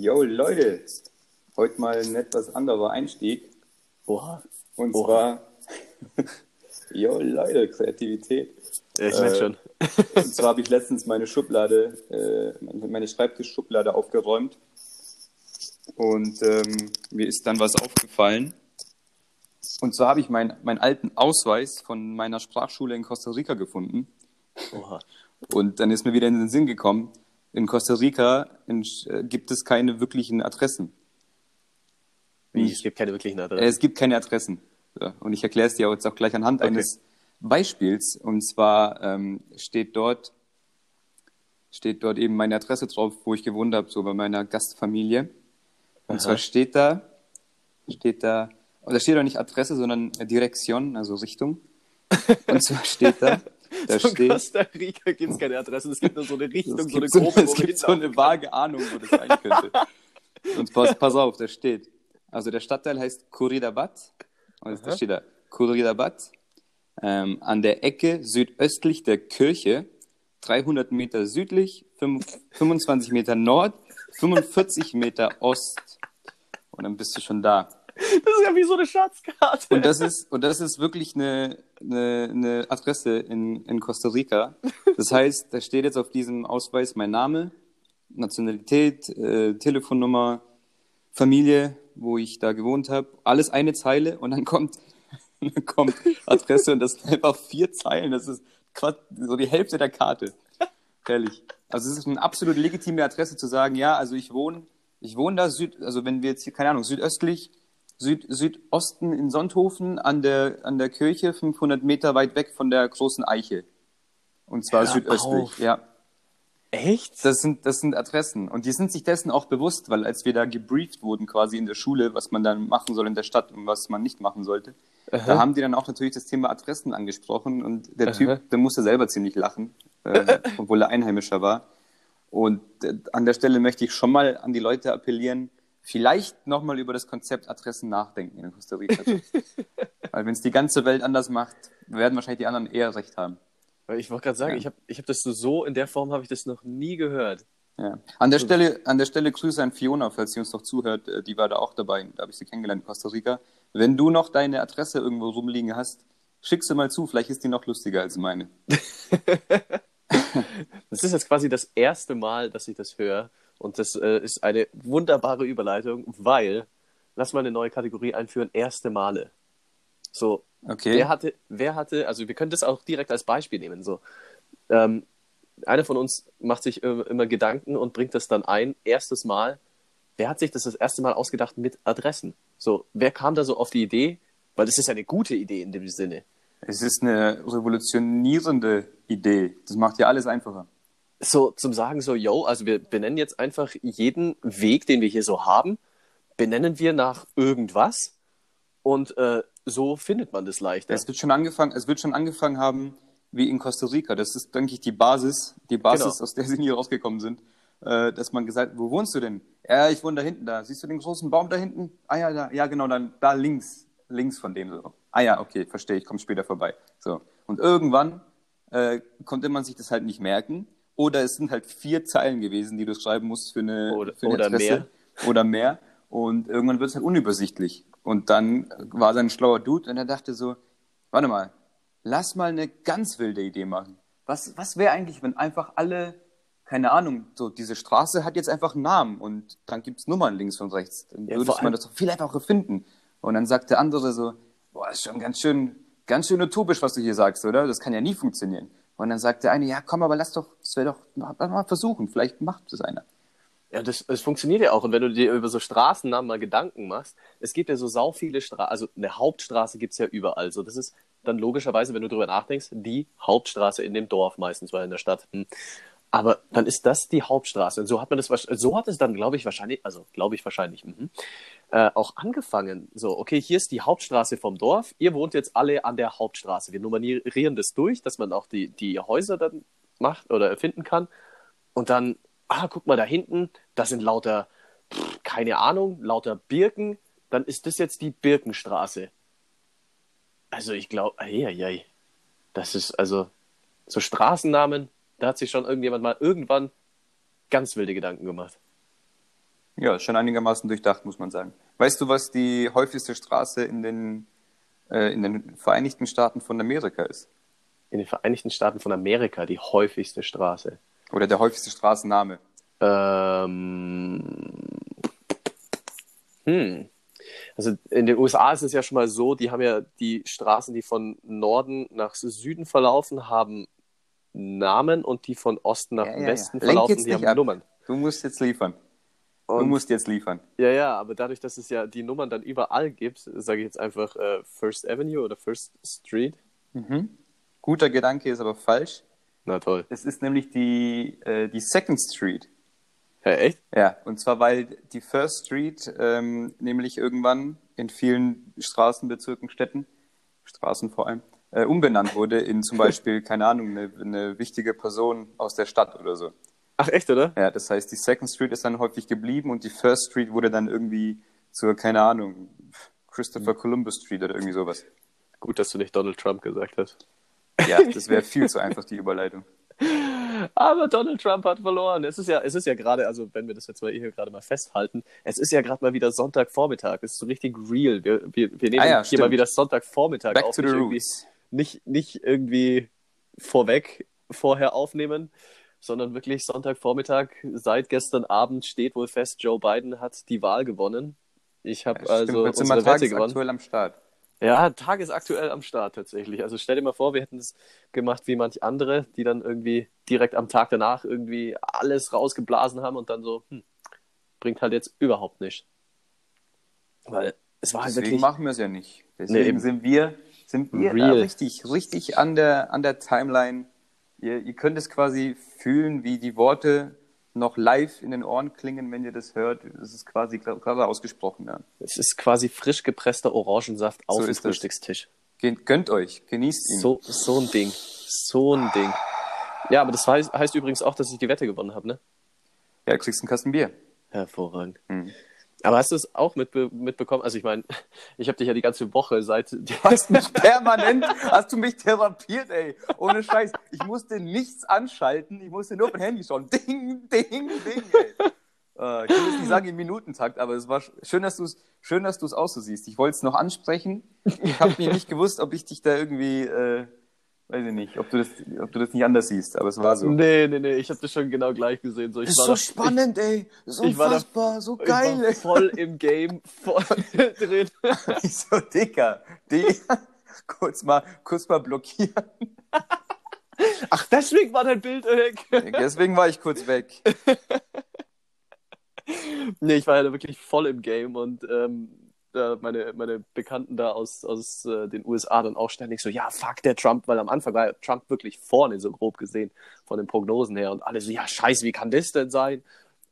Yo, Leute, heute mal ein etwas anderer Einstieg. Oha. Und Oha. zwar, yo, Leute, Kreativität. Ja, ich merke Äh, schon. Und zwar habe ich letztens meine Schublade, äh, meine Schreibtischschublade aufgeräumt. Und ähm, mir ist dann was aufgefallen. Und zwar habe ich mein, meinen alten Ausweis von meiner Sprachschule in Costa Rica gefunden. Oha. Und dann ist mir wieder in den Sinn gekommen, in Costa Rica äh, gibt es keine wirklichen Adressen. Wie, es gibt keine wirklichen Adressen. Es gibt keine Adressen. Und ich erkläre es dir jetzt auch gleich anhand Okay. eines Beispiels. Und zwar ähm, steht dort steht dort eben meine Adresse drauf, wo ich gewohnt habe, so bei meiner Gastfamilie. Und Aha. zwar steht da, steht da, und da steht auch nicht Adresse, sondern Direktion, also Richtung. Und zwar steht da, da so steht, Costa Rica gibt es keine Adressen, es gibt nur so eine Richtung, so eine gibt so, grobe, es gibt so eine vage Ahnung, wo das sein könnte. Und pass, pass auf, da steht. Also der Stadtteil heißt Kuridabat. Und da steht da Kuridabat. Ähm, an der Ecke südöstlich der Kirche, 300 Meter südlich, fünf- 25 Meter Nord, 45 Meter Ost. Und dann bist du schon da. Das ist ja wie so eine Schatzkarte. Und das ist, und das ist wirklich eine, eine, eine Adresse in, in Costa Rica. Das heißt, da steht jetzt auf diesem Ausweis mein Name, Nationalität, äh, Telefonnummer, Familie, wo ich da gewohnt habe. Alles eine Zeile und dann kommt, dann kommt Adresse und das sind einfach vier Zeilen. Das ist Quatsch, so die Hälfte der Karte. Ehrlich. Also es ist eine absolut legitime Adresse zu sagen, ja, also ich wohne, ich wohne da Süd, also wenn wir jetzt hier, keine Ahnung, südöstlich, Süd, Südosten in Sonthofen an der, an der Kirche, 500 Meter weit weg von der großen Eiche. Und zwar Hör südöstlich, auf. ja. Echt? Das sind, das sind Adressen. Und die sind sich dessen auch bewusst, weil als wir da gebrieft wurden quasi in der Schule, was man dann machen soll in der Stadt und was man nicht machen sollte, da haben die dann auch natürlich das Thema Adressen angesprochen und der Aha. Typ, der musste selber ziemlich lachen, äh, obwohl er Einheimischer war. Und äh, an der Stelle möchte ich schon mal an die Leute appellieren, vielleicht nochmal über das Konzept Adressen nachdenken in Costa Rica. weil wenn es die ganze Welt anders macht, werden wahrscheinlich die anderen eher recht haben. Ich wollte gerade sagen, Ja. ich habe ich hab das so, so in der Form habe ich das noch nie gehört. Ja. An der Stelle, an der Stelle Grüße an Fiona, falls sie uns noch zuhört. Äh, Die war da auch dabei. Da habe ich sie kennengelernt in Costa Rica. Wenn du noch deine Adresse irgendwo rumliegen hast, schick sie mal zu. Vielleicht ist die noch lustiger als meine. Das ist jetzt quasi das erste Mal, dass ich das höre. Und das äh, ist eine wunderbare Überleitung, weil, lass mal eine neue Kategorie einführen, erste Male. So, Okay. wer hatte, wer hatte, also wir können das auch direkt als Beispiel nehmen. So, ähm, einer von uns macht sich immer Gedanken und bringt das dann ein, erstes Mal. Wer hat sich das das erste Mal ausgedacht mit Adressen? So, wer kam da so auf die Idee? Weil das ist ja eine gute Idee in dem Sinne. Es ist eine revolutionierende Idee. Das macht ja alles einfacher. So zum Sagen, so, yo, also wir benennen jetzt einfach jeden Weg, den wir hier so haben, benennen wir nach irgendwas und äh, so findet man das leichter. Es wird schon angefangen, es wird schon angefangen haben, wie in Costa Rica. Das ist, denke ich, die Basis, die Basis, Genau. aus der sie nie rausgekommen sind. Äh, dass man gesagt, wo wohnst du denn? Ja, ich wohne da hinten da. Siehst du den großen Baum da hinten? Ah ja, da, ja genau, dann da links, links von dem so. Ah ja, okay, verstehe, ich komme später vorbei. So. Und irgendwann äh, konnte man sich das halt nicht merken. Oder es sind halt vier Zeilen gewesen, die du schreiben musst für eine, Oder- für eine oder Adresse. mehr. Oder mehr. Und irgendwann wird es halt unübersichtlich. Und dann war sein schlauer Dude und er dachte so, warte mal, lass mal eine ganz wilde Idee machen. Was, was wäre eigentlich, wenn einfach alle, keine Ahnung, so diese Straße hat jetzt einfach einen Namen und dann gibt es Nummern links und rechts. Dann Ja, würde vor man das doch viel einfacher finden. Und dann sagt der andere so, boah, ist schon ganz schön, ganz schön utopisch, was du hier sagst, oder? Das kann ja nie funktionieren. Und dann sagt der eine, ja komm, aber lass doch, das wäre doch, mal versuchen, vielleicht macht das einer. Ja, das, das funktioniert ja auch. Und wenn du dir über so Straßennamen mal Gedanken machst, es gibt ja so sau viele Straßen, also eine Hauptstraße gibt's ja überall. So, das ist dann logischerweise, wenn du drüber nachdenkst, die Hauptstraße in dem Dorf meistens, weil in der Stadt. Hm. Aber dann ist das die Hauptstraße. Und so hat man das, so hat es dann, glaube ich, wahrscheinlich, also glaube ich wahrscheinlich, mhm, äh, auch angefangen. So, okay, hier ist die Hauptstraße vom Dorf. Ihr wohnt jetzt alle an der Hauptstraße. Wir nummerieren das durch, dass man auch die, die Häuser dann macht oder erfinden kann. Und dann, ah, guck mal da hinten, da sind lauter, pff, keine Ahnung, lauter Birken. Dann ist das jetzt die Birkenstraße. Also ich glaube, ei, das ist also so Straßennamen, da hat sich schon irgendjemand mal irgendwann ganz wilde Gedanken gemacht. Ja, schon einigermaßen durchdacht, muss man sagen. Weißt du, was die häufigste Straße in den, äh, in den Vereinigten Staaten von Amerika ist? In den Vereinigten Staaten von Amerika die häufigste Straße. Oder der häufigste Straßenname? Ähm, hm. Also in den USA ist es ja schon mal so, die haben ja die Straßen, die von Norden nach Süden verlaufen, haben Namen und die von Osten nach Ja, ja, Westen ja. Lenk verlaufen, die haben ab. Nummern. Du musst jetzt liefern. du Und, musst jetzt liefern. ja, ja, aber dadurch, dass es ja die Nummern dann überall gibt, sage ich jetzt einfach äh, First Avenue oder First Street. Mhm. Guter Gedanke ist aber falsch. Na toll. Es ist nämlich die, äh, die Second Street. Ja, echt? Ja, und zwar weil die First Street ähm, nämlich irgendwann in vielen Straßenbezirken, Städten, Straßen vor allem, äh, umbenannt wurde in zum Beispiel, keine Ahnung, eine, eine wichtige Person aus der Stadt oder so. Ach, echt, oder? Ja, das heißt, die Second Street ist dann häufig geblieben und die First Street wurde dann irgendwie zur, keine Ahnung, Christopher Columbus Street oder irgendwie sowas. Gut, dass du nicht Donald Trump gesagt hast. Ja, das wäre viel zu einfach, die Überleitung. Aber Donald Trump hat verloren. Es ist ja, es ist ja gerade, also wenn wir das jetzt mal hier gerade mal festhalten, es ist ja gerade mal wieder Sonntagvormittag. Es ist so richtig real. Wir, wir, wir nehmen Ah ja, hier stimmt. mal wieder Sonntagvormittag Back auf. to the roots. Nicht, nicht irgendwie vorweg vorher aufnehmen, sondern wirklich Sonntagvormittag. Seit gestern Abend steht wohl fest, Joe Biden hat die Wahl gewonnen. Ich habe Ja, also stimmt, unsere Wette gewonnen. am Start. Ja, tagesaktuell am Start tatsächlich. Also stell dir mal vor, wir hätten es gemacht wie manch andere, die dann irgendwie direkt am Tag danach irgendwie alles rausgeblasen haben und dann so, hm, bringt halt jetzt überhaupt nicht. Weil es war halt Deswegen wirklich. machen wir es ja nicht. Nee, Deswegen eben. sind wir, sind wir Real. richtig, richtig an der, an der Timeline. Ihr, ihr könnt es quasi fühlen, wie die Worte noch live in den Ohren klingen, wenn ihr das hört. Es ist quasi gerade ausgesprochen. Ja. Es ist quasi frisch gepresster Orangensaft auf So dem das. Frühstückstisch. Gönnt euch, genießt ihn. So, so ein Ding. So ein Ding. Ja, aber das heißt, heißt übrigens auch, dass ich die Wette gewonnen habe, ne? Ja, du kriegst einen Kasten Bier. Hervorragend. Hm. Aber hast du es auch mitbe mitbekommen? Also ich meine, ich habe dich ja die ganze Woche seit Hast mich permanent, hast du mich therapiert, ey. Ohne Scheiß. Ich musste nichts anschalten, ich musste nur auf mein Handy schauen. Ding, ding, ding, ey. Äh, ich will jetzt nicht sagen im Minutentakt, aber es war sch- schön, dass du es schön, dass du es auch so siehst. Ich wollte es noch ansprechen. Ich habe mir nicht gewusst, ob ich dich da irgendwie, äh, weiß ich nicht, ob du das, ob du das nicht anders siehst, aber es war so. Nee, nee, nee, ich habe das schon genau gleich gesehen. So, ich Das ist war so da- spannend, ey. Das ist ich war da- unfassbar, so Ich, geil, ich war ey. voll im Game, voll drin. Ich so, Dicker, die, kurz mal, kurz mal blockieren. Ach, deswegen war dein Bild weg. Deswegen war ich kurz weg. nee, ich war ja da wirklich voll im Game und ähm, da meine, meine Bekannten da aus, aus äh, den USA dann auch ständig so, ja, fuck der Trump, weil am Anfang war Trump wirklich vorne, so grob gesehen, von den Prognosen her und alle so, ja, scheiße, wie kann das denn sein?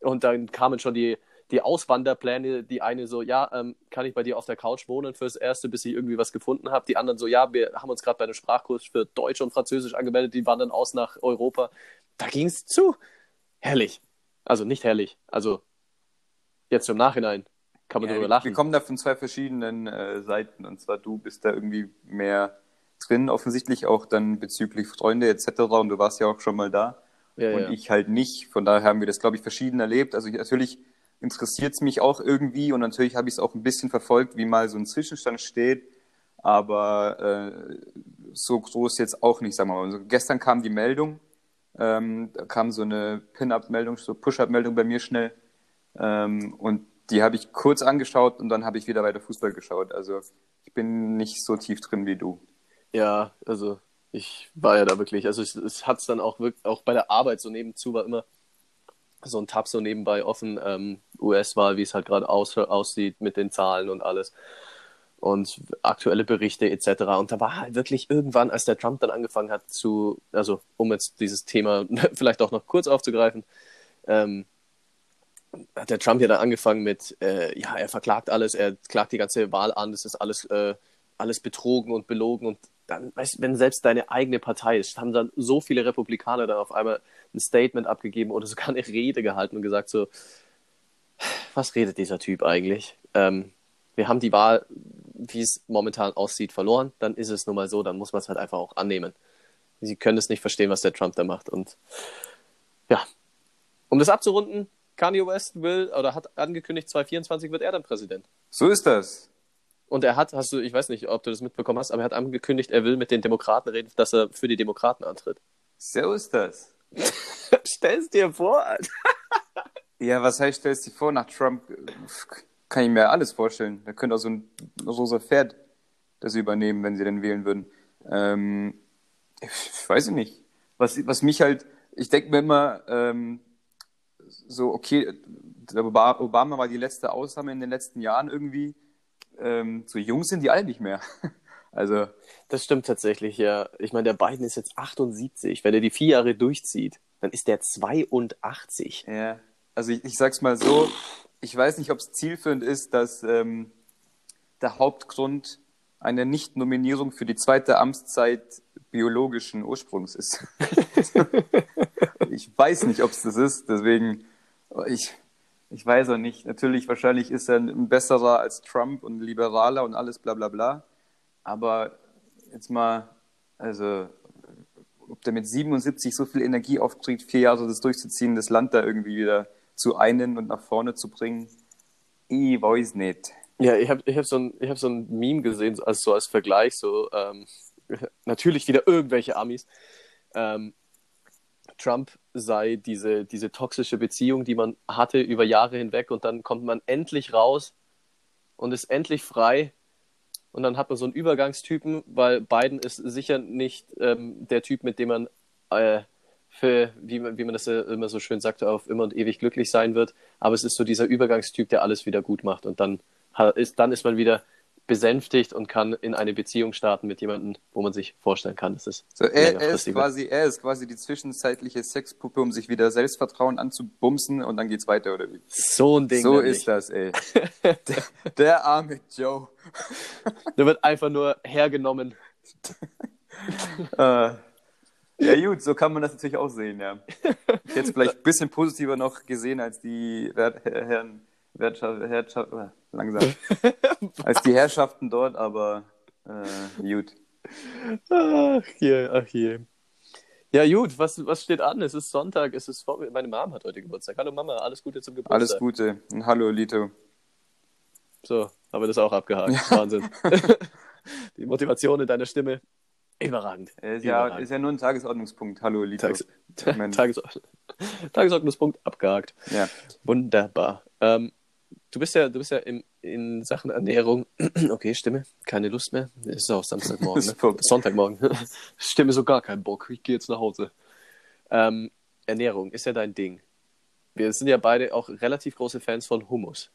Und dann kamen schon die, die Auswanderpläne, die eine so, ja, ähm, kann ich bei dir auf der Couch wohnen fürs Erste, bis ich irgendwie was gefunden habe. Die anderen so, ja, wir haben uns gerade bei einem Sprachkurs für Deutsch und Französisch angemeldet, die wandern aus nach Europa. Da ging es zu. Herrlich. Also nicht herrlich. Also jetzt im Nachhinein kann man Ja, darüber wir, lachen. wir kommen da von zwei verschiedenen äh, Seiten. Und zwar du bist da irgendwie mehr drin, offensichtlich auch dann bezüglich Freunde etc. Und du warst ja auch schon mal da. ja, und ja. ich halt nicht. Von daher haben wir das, glaube ich, verschieden erlebt. Also ich, natürlich interessiert es mich auch irgendwie und natürlich habe ich es auch ein bisschen verfolgt, wie mal so ein Zwischenstand steht. Aber äh, so groß jetzt auch nicht, sagen wir mal. Also gestern kam die Meldung, ähm, da kam so eine Pin-Up-Meldung, so Push-Up-Meldung bei mir schnell. Ähm, und die habe ich kurz angeschaut und dann habe ich wieder weiter Fußball geschaut. Also ich bin nicht so tief drin wie du. Ja, also ich war ja da wirklich, also es, es hat es dann auch wirklich, auch bei der Arbeit so nebenzu war immer so ein Tab so nebenbei offen, ähm, US-Wahl, wie es halt gerade aus, aussieht mit den Zahlen und alles und aktuelle Berichte etc. Und da war halt wirklich irgendwann, als der Trump dann angefangen hat zu, also um jetzt dieses Thema vielleicht auch noch kurz aufzugreifen, ähm, hat der Trump ja dann angefangen mit, äh, ja, er verklagt alles, er klagt die ganze Wahl an, das ist alles, äh, alles betrogen und belogen und dann, weißt du, wenn selbst deine eigene Partei ist, haben dann so viele Republikaner dann auf einmal ein Statement abgegeben oder sogar eine Rede gehalten und gesagt so, was redet dieser Typ eigentlich? Ähm, wir haben die Wahl, wie es momentan aussieht, verloren, dann ist es nun mal so, dann muss man es halt einfach auch annehmen. Sie können es nicht verstehen, was der Trump da macht und ja, um das abzurunden, Kanye West will oder hat angekündigt, 2024 wird er dann Präsident. So ist das. Und er hat, hast du, ich weiß nicht, ob du das mitbekommen hast, aber er hat angekündigt, er will mit den Demokraten reden, dass er für die Demokraten antritt. So ist das. Stell's dir vor, Alter. Ja, was heißt, stellst du dir vor, nach Trump kann ich mir alles vorstellen. Da könnte auch so ein rosa Pferd das übernehmen, wenn sie denn wählen würden. Ähm, ich weiß nicht. Was, was mich halt, ich denke mir immer, ähm, so, okay, Obama war die letzte Ausnahme in den letzten Jahren irgendwie. Ähm, so jung sind die alle nicht mehr. Also. Das stimmt tatsächlich, ja. Ich meine, der Biden ist jetzt 78. Wenn er die vier Jahre durchzieht, dann ist der 82. Ja. Also ich, ich sag's mal so, ich weiß nicht, ob es zielführend ist, dass ähm, der Hauptgrund einer Nicht-Nominierung für die zweite Amtszeit biologischen Ursprungs ist. ich weiß nicht, ob es das ist, deswegen, ich, ich weiß auch nicht. Natürlich, wahrscheinlich ist er ein besserer als Trump und liberaler und alles bla bla bla. Aber jetzt mal, also, ob der mit 77 so viel Energie aufbringt, vier Jahre das durchzuziehen, das Land da irgendwie wieder zu einen und nach vorne zu bringen, ich weiß nicht. Ja, ich habe ich hab so, ein, hab so ein Meme gesehen, also so als Vergleich, so ähm, natürlich wieder irgendwelche Amis. Ähm, Trump sei diese, diese toxische Beziehung, die man hatte über Jahre hinweg und dann kommt man endlich raus und ist endlich frei und dann hat man so einen Übergangstypen, weil Biden ist sicher nicht ähm, der Typ, mit dem man äh, für, wie man, wie man das immer so schön sagt, auf immer und ewig glücklich sein wird. Aber es ist so dieser Übergangstyp, der alles wieder gut macht und dann ist, dann ist man wieder besänftigt und kann in eine Beziehung starten mit jemandem, wo man sich vorstellen kann, dass es so, er, er ist quasi er ist quasi die zwischenzeitliche Sexpuppe, um sich wieder Selbstvertrauen anzubumsen und dann geht's weiter oder wie? So ein Ding. So ist nicht. das, ey. der, der, arme Joe. der wird einfach nur hergenommen. uh, ja gut, so kann man das natürlich auch sehen, ja. Jetzt vielleicht ein bisschen positiver noch gesehen als die Herren Wertschaft, Herrschaft, äh, langsam, als die Herrschaften dort, aber äh, gut. Ach je, ach je. Ja, gut, was, was steht an? Es ist Sonntag, es ist vor... Meine Mom hat heute Geburtstag. Hallo Mama, alles Gute zum Geburtstag. Alles Gute. Und hallo Lito. So, haben wir das auch abgehakt. Ja. Wahnsinn. Die Motivation in deiner Stimme, überragend. Ist ja, überragend. ist ja nur ein Tagesordnungspunkt. Hallo Lito. Tages Tagesord Tagesordnungspunkt abgehakt. Ja. Wunderbar. Ähm, du bist ja, du bist ja im, in Sachen Ernährung, okay, Stimme, keine Lust mehr. Ist auch Samstagmorgen, ne? Sonntagmorgen. Stimme so gar keinen Bock. Ich gehe jetzt nach Hause. Ähm, Ernährung ist ja dein Ding. Wir sind ja beide auch relativ große Fans von Hummus.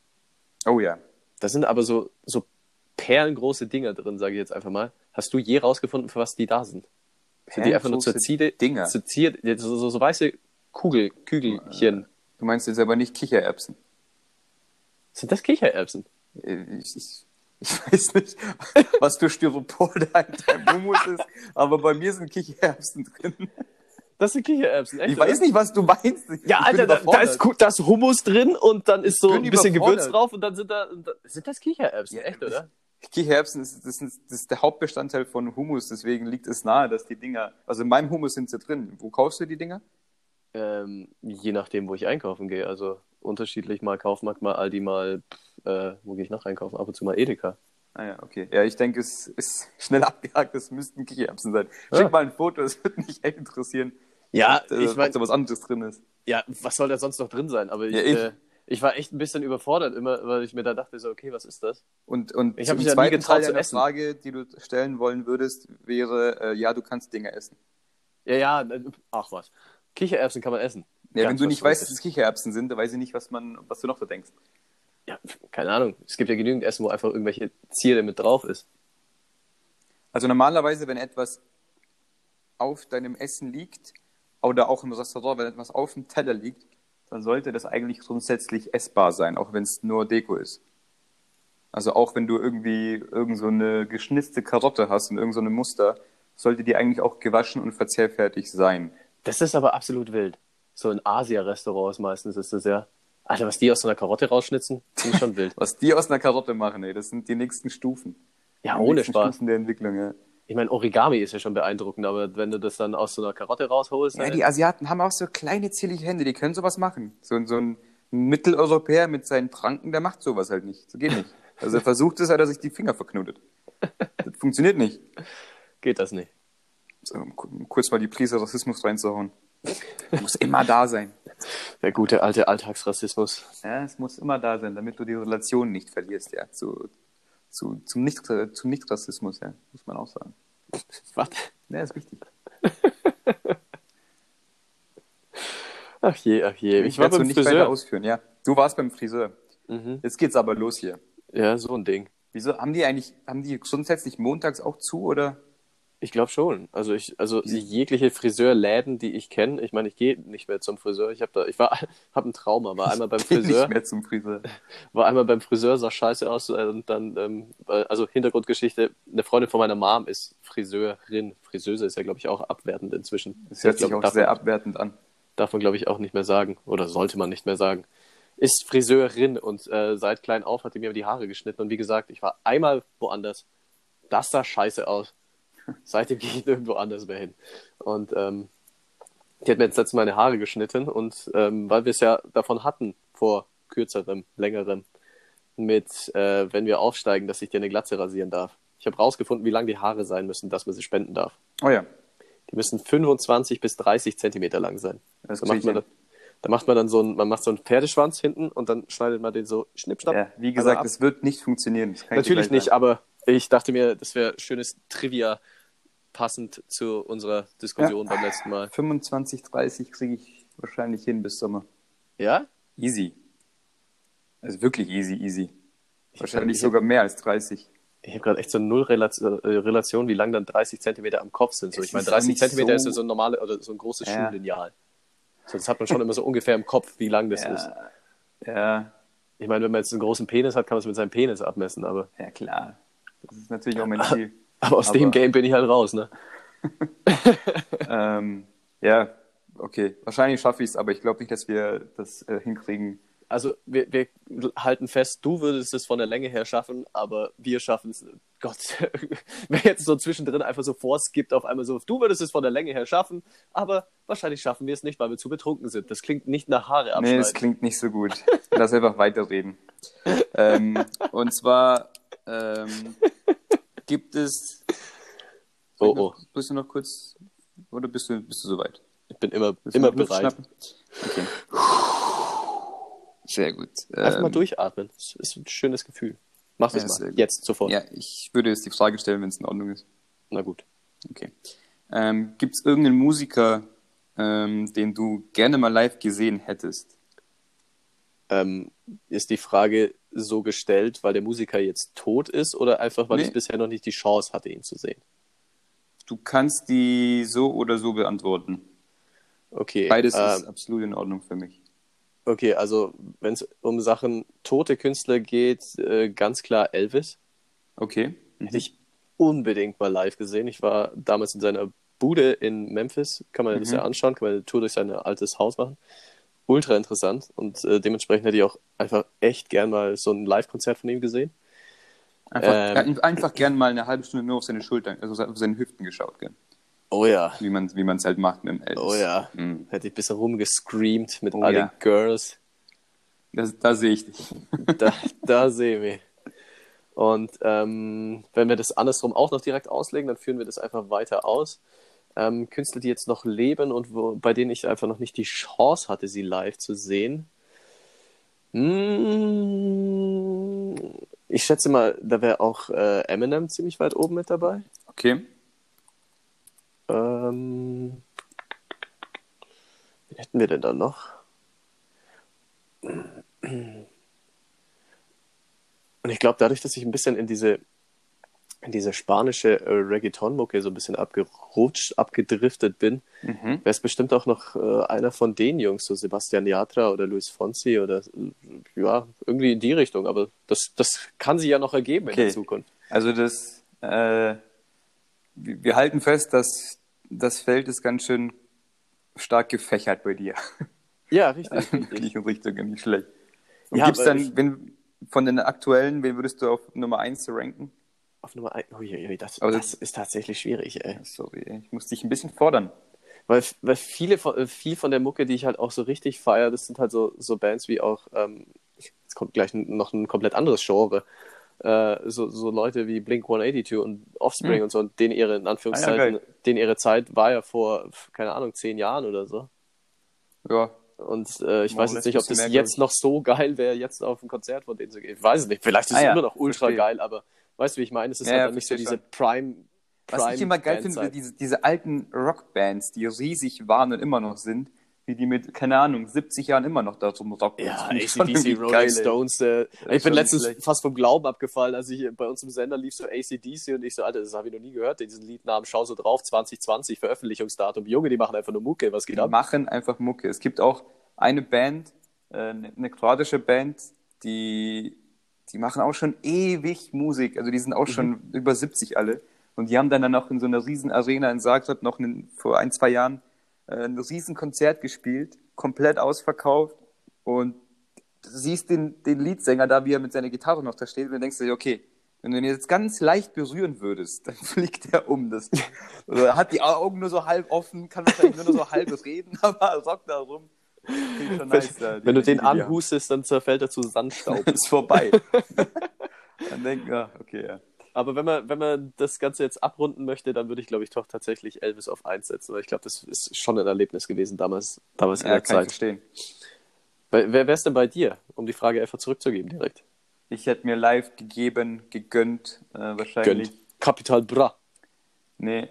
Oh ja. Da sind aber so, so perlengroße Dinger drin, sage ich jetzt einfach mal. Hast du je rausgefunden, für was die da sind? Sind die einfach nur zur Ziele? Dinger. Zur Ziel, so, so, so weiße Kugel, Kügelchen. Du meinst jetzt aber nicht Kichererbsen? Sind das Kichererbsen? Äh, ich, ich, ich weiß nicht, was für Styropor da in deinem Hummus ist, aber bei mir sind Kichererbsen drin. Das sind Kichererbsen, echt? Ich oder? weiß nicht, was du meinst. Ich ja, Alter, da, da, ist, da ist Hummus drin und dann ist so ein bisschen Gewürz drauf und dann sind da. Sind das Kichererbsen, ja, echt, oder? Kichererbsen ist, das, ist, das ist der Hauptbestandteil von Hummus, deswegen liegt es nahe, dass die Dinger. Also in meinem Hummus sind sie drin. Wo kaufst du die Dinger? Ähm, je nachdem, wo ich einkaufen gehe. Also unterschiedlich, mal Kaufmarkt, mal Aldi, mal, äh, wo gehe ich noch einkaufen? Ab und zu mal Edeka. Ah ja, okay. Ja, ich denke, es ist schnell abgehakt, es müssten Kichererbsen sein. Schick ja. mal ein Foto, es würde mich echt interessieren. Ja, ob, äh, ich weiß. da was anderes drin ist. Ja, was soll da sonst noch drin sein? Aber ich, ja, ich. Äh, ich war echt ein bisschen überfordert immer, weil ich mir da dachte, so, okay, was ist das? Und, und ich habe mich ja nie getraut zu essen. Frage, die du stellen wollen würdest, wäre, äh, ja, du kannst Dinge essen. Ja, ja, äh, ach was. Kichererbsen kann man essen. Ja, wenn du nicht weißt, dass es Kichererbsen sind, dann weiß ich nicht, was, man, was du noch da denkst. Ja, keine Ahnung. Es gibt ja genügend Essen, wo einfach irgendwelche Ziele mit drauf ist. Also normalerweise, wenn etwas auf deinem Essen liegt, oder auch im Restaurant, wenn etwas auf dem Teller liegt, dann sollte das eigentlich grundsätzlich essbar sein, auch wenn es nur Deko ist. Also auch wenn du irgendwie irgend so eine geschnitzte Karotte hast und irgend so eine Muster, sollte die eigentlich auch gewaschen und verzehrfertig sein. Das ist aber absolut wild. So in Asia-Restaurants meistens ist das ja. Alter, was die aus so einer Karotte rausschnitzen, finde ich schon wild. was die aus einer Karotte machen, ey, das sind die nächsten Stufen. Ja, die ohne Spaß. Stufen der Entwicklung, ja. Ich meine, Origami ist ja schon beeindruckend, aber wenn du das dann aus so einer Karotte rausholst. Ja, die Asiaten haben auch so kleine, zierliche Hände, die können sowas machen. So, so ein, Mitteleuropäer mit seinen Pranken, der macht sowas halt nicht. Das geht nicht. Also er versucht es, hat er sich die Finger verknotet. Das funktioniert nicht. Geht das nicht? So, um kurz mal die Prise Rassismus reinzuhauen. Muss immer da sein. Der gute alte Alltagsrassismus. Ja, es muss immer da sein, damit du die Relation nicht verlierst, ja, zu, zu, zum Nicht, zum Nicht-Rassismus, ja, muss man auch sagen. Was? Ja, ist wichtig. Ach je, ach je. Ich, war werd's so beim nicht weiter Friseur. ausführen, ja. Du warst beim Friseur. Mhm. Jetzt geht's aber los hier. Ja, so ein Ding. Wieso haben die eigentlich, haben die grundsätzlich montags auch zu oder? Ich glaube schon. Also ich, also jegliche Friseurläden, die ich kenne, ich meine, ich gehe nicht mehr zum Friseur. Ich habe da, ich war, habe ein Trauma, war einmal beim Friseur, Nicht mehr zum Friseur. war einmal beim Friseur, sah scheiße aus äh, und dann, ähm, äh, also Hintergrundgeschichte, eine Freundin von meiner Mom ist Friseurin. Friseuse ist ja, glaube ich, auch abwertend inzwischen. Das hört Ich sich glaub, auch darf sehr abwertend an. darf man, glaube ich, auch nicht mehr sagen. Oder sollte man nicht mehr sagen. Ist Friseurin und äh, seit klein auf hat die mir die Haare geschnitten. Und wie gesagt, ich war einmal woanders. Das sah scheiße aus. Seitdem gehe ich nirgendwo anders mehr hin. Und ähm, die hat mir jetzt letztes Mal meine Haare geschnitten. Und ähm, weil wir es ja davon hatten, vor kürzerem, längerem, mit, äh, wenn wir aufsteigen, dass ich dir eine Glatze rasieren darf. Ich habe rausgefunden, wie lang die Haare sein müssen, dass man sie spenden darf. Oh ja, Die müssen 25 bis 30 Zentimeter lang sein. das Da macht, man, da macht man dann so einen, man macht so einen Pferdeschwanz hinten und dann schneidet man den so schnippschnapp. Ja, wie gesagt, es wird nicht funktionieren. Natürlich nicht, aber ich dachte mir, das wäre schönes Trivia passend zu unserer Diskussion Ja. beim letzten Mal. sagen. 25, 30 kriege ich wahrscheinlich hin bis Sommer. Ja? Easy. Also wirklich easy, easy. Wahrscheinlich ich sogar mehr als 30. Ich habe gerade echt so null Relation, äh, wie lang dann 30 Zentimeter am Kopf sind. So, Es ich meine, ist ja 30 nicht Zentimeter so- ist ja so ein normale oder so ein großes Ja. Schullineal. So, das hat man schon immer so ungefähr im Kopf, wie lang das ist. Ja, ja, Ich meine, wenn man jetzt einen großen Penis hat, kann man es mit seinem Penis abmessen, aber, ja, klar. Das ist natürlich auch mein Ziel. aber aus dem Aber- Game bin ich halt raus, ne? ähm, ja, okay. Wahrscheinlich schaffe ich es, aber ich glaube nicht, dass wir das äh, hinkriegen. Also wir, wir halten fest, du würdest es von der Länge her schaffen, aber wir schaffen es. Gott, wer jetzt so zwischendrin einfach so vorskippt, auf einmal so, du würdest es von der Länge her schaffen, aber wahrscheinlich schaffen wir es nicht, weil wir zu betrunken sind. Das klingt nicht nach Haare Nee, abschneiden. das klingt nicht so gut. Lass einfach weiterreden. ähm, und zwar ähm, gibt es. Oh, noch, Bist du noch kurz? Oder bist du, bist du soweit? ich bin immer, immer bereit. schnappen? Okay. Sehr gut. Einfach mal Ähm, durchatmen. Das ist ein schönes Gefühl. Mach das Ja, mal. Jetzt, sofort. Ja, ich würde jetzt die Frage stellen, wenn es in Ordnung ist. Na gut. Okay. Ähm, Gibt es irgendeinen Musiker, ähm, den du gerne mal live gesehen hättest? Ähm, ist die Frage so gestellt, weil der Musiker jetzt tot ist oder einfach, weil Nee. ich bisher noch nicht die Chance hatte, ihn zu sehen? Du kannst die so oder so beantworten. Okay. Beides ähm, ist absolut in Ordnung für mich. Okay, also wenn es um Sachen tote Künstler geht, äh, ganz klar Elvis. Okay. Hätte ich unbedingt mal live gesehen. Ich war damals in seiner Bude in Memphis, kann man das Mhm. ja anschauen, kann man eine Tour durch sein altes Haus machen. Ultra interessant und äh, dementsprechend hätte ich auch einfach echt gern mal so ein Live-Konzert von ihm gesehen. Einfach, Ähm. einfach gern mal eine halbe Stunde nur auf seine Schultern, also auf seine Hüften geschaut, gell? Oh ja, wie man wie es halt macht mit dem Elvis. oh ja. Mhm. Hätte ich ein bisschen rumgescreamt mit Oh all ja. den Girls. Das, da sehe ich dich. Da, da sehen wir. Und ähm, wenn wir das andersrum auch noch direkt auslegen, dann führen wir das einfach weiter aus. Ähm, Künstler, die jetzt noch leben und wo, bei denen ich einfach noch nicht die Chance hatte, sie live zu sehen. Hm, ich schätze mal, da wäre auch äh, Eminem ziemlich weit oben mit dabei. Okay. Ähm, wen hätten wir denn da noch? Und ich glaube, dadurch, dass ich ein bisschen in diese, in diese spanische äh, Reggaeton-Mucke so ein bisschen abgerutscht, abgedriftet bin, Mhm. wäre es bestimmt auch noch äh, einer von den Jungs, so Sebastian Yatra oder Luis Fonsi oder ja, irgendwie in die Richtung. Aber das, das kann sich ja noch ergeben in Okay. der Zukunft. Also das, äh, wir halten fest, dass das Feld ist ganz schön stark gefächert bei dir. Ja, richtig. In richtig. welche Richtung nicht schlecht. Und Ja, gibt's dann, ich- wenn von den aktuellen, wen würdest du auf Nummer 1 ranken? Auf Nummer 1, ui, ui, das, Aber das ist tatsächlich schwierig, ey. Sorry, ich muss dich ein bisschen fordern. Weil, weil viele von, äh, viel von der Mucke, die ich halt auch so richtig feiere, das sind halt so, so Bands wie auch, ähm, jetzt kommt gleich noch ein komplett anderes Genre, äh, so, so Leute wie Blink 182 und Offspring Hm. und so, und denen ihre, in Anführungszeichen, Ah, ja, denen ihre Zeit war ja vor, keine Ahnung, zehn Jahren oder so. Ja, Und äh, ich More weiß jetzt nicht, ob das mehr, jetzt noch so geil wäre, jetzt auf ein Konzert von denen zu gehen. Ich weiß es nicht. Vielleicht ist Ah es ja, immer noch ultra verstehe. geil, aber weißt du, wie ich meine? Es ist Ja, halt ja, nicht so diese Prime. Was ich immer geil finde, diese, diese alten Rockbands, die riesig waren und immer noch sind, wie die mit, keine Ahnung, 70 Jahren immer noch da rocken. Ja, ACDC, Rolling geil, ey. Stones. Äh, ich bin letztens schlecht. fast vom Glauben abgefallen, als ich bei uns im Sender lief so ACDC und ich so, Alter, das habe ich noch nie gehört, diesen Liednamen, schau so drauf, 2020, Veröffentlichungsdatum. Junge, die machen einfach nur Mucke, was geht Die ab? machen einfach Mucke. Es gibt auch eine Band, äh, eine eine kroatische Band, die, die machen auch schon ewig Musik. Also die sind auch schon über 70 alle. Und die haben dann, dann auch in so einer riesen Arena in Zagreb noch einen, vor ein, zwei Jahren äh, ein riesen Konzert gespielt, komplett ausverkauft. Und siehst den, den Leadsänger da, wie er mit seiner Gitarre noch da steht, und dann denkst du dir, okay, wenn du ihn jetzt ganz leicht berühren würdest, dann fliegt er um. Das, oder er hat die Augen nur so halb offen, kann wahrscheinlich nur noch so halb reden, aber rockt da rum. Schon nice, da, die Wenn du den anhustest, dann zerfällt er zu Sandstaub. ist vorbei. dann denk, ah, okay, ja. Aber wenn man, wenn man das Ganze jetzt abrunden möchte, dann würde ich, glaube ich, doch tatsächlich Elvis auf 1 setzen, weil ich glaube, das ist schon ein Erlebnis gewesen damals, damals in Ja, der kann ich Zeit. verstehen. Wer wer wär's denn bei dir, um die Frage einfach zurückzugeben direkt? Ich hätte mir live gegeben, gegönnt, äh, wahrscheinlich. Gönnt. Kapital Bra. Nee.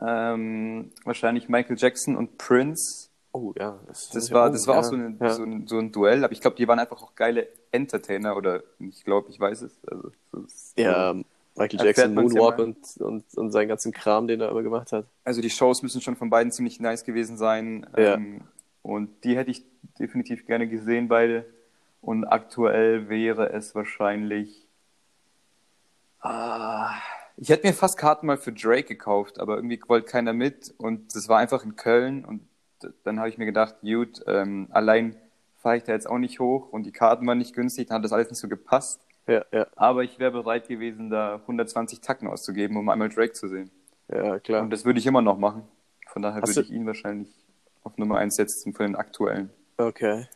Ähm, wahrscheinlich Michael Jackson und Prince. Oh ja. Das war, das war ja, auch so, ein ja. so, ein, so ein Duell, aber ich glaube, die waren einfach auch geile Entertainer oder ich glaube, ich weiß es. Also, so Ja, Michael Erfährt Jackson, Moonwalk und, und, und seinen ganzen Kram, den er immer gemacht hat. Also die Shows müssen schon von beiden ziemlich nice gewesen sein. Ja. Ähm, und die hätte ich definitiv gerne gesehen, beide. Und aktuell wäre es wahrscheinlich. Ah, ich hätte mir fast Karten mal für Drake gekauft, aber irgendwie wollte keiner mit. Und das war einfach in Köln. Und dann habe ich mir gedacht, gut, ähm, allein fahre ich da jetzt auch nicht hoch. Und die Karten waren nicht günstig, dann hat das alles nicht so gepasst. Ja, ja, Aber ich wäre bereit gewesen, da 120 Tacken auszugeben, um einmal Drake zu sehen. ja, klar. Und das würde ich immer noch machen. Von daher Hast würde ich ihn wahrscheinlich auf Nummer 1 setzen von den aktuellen. Okay.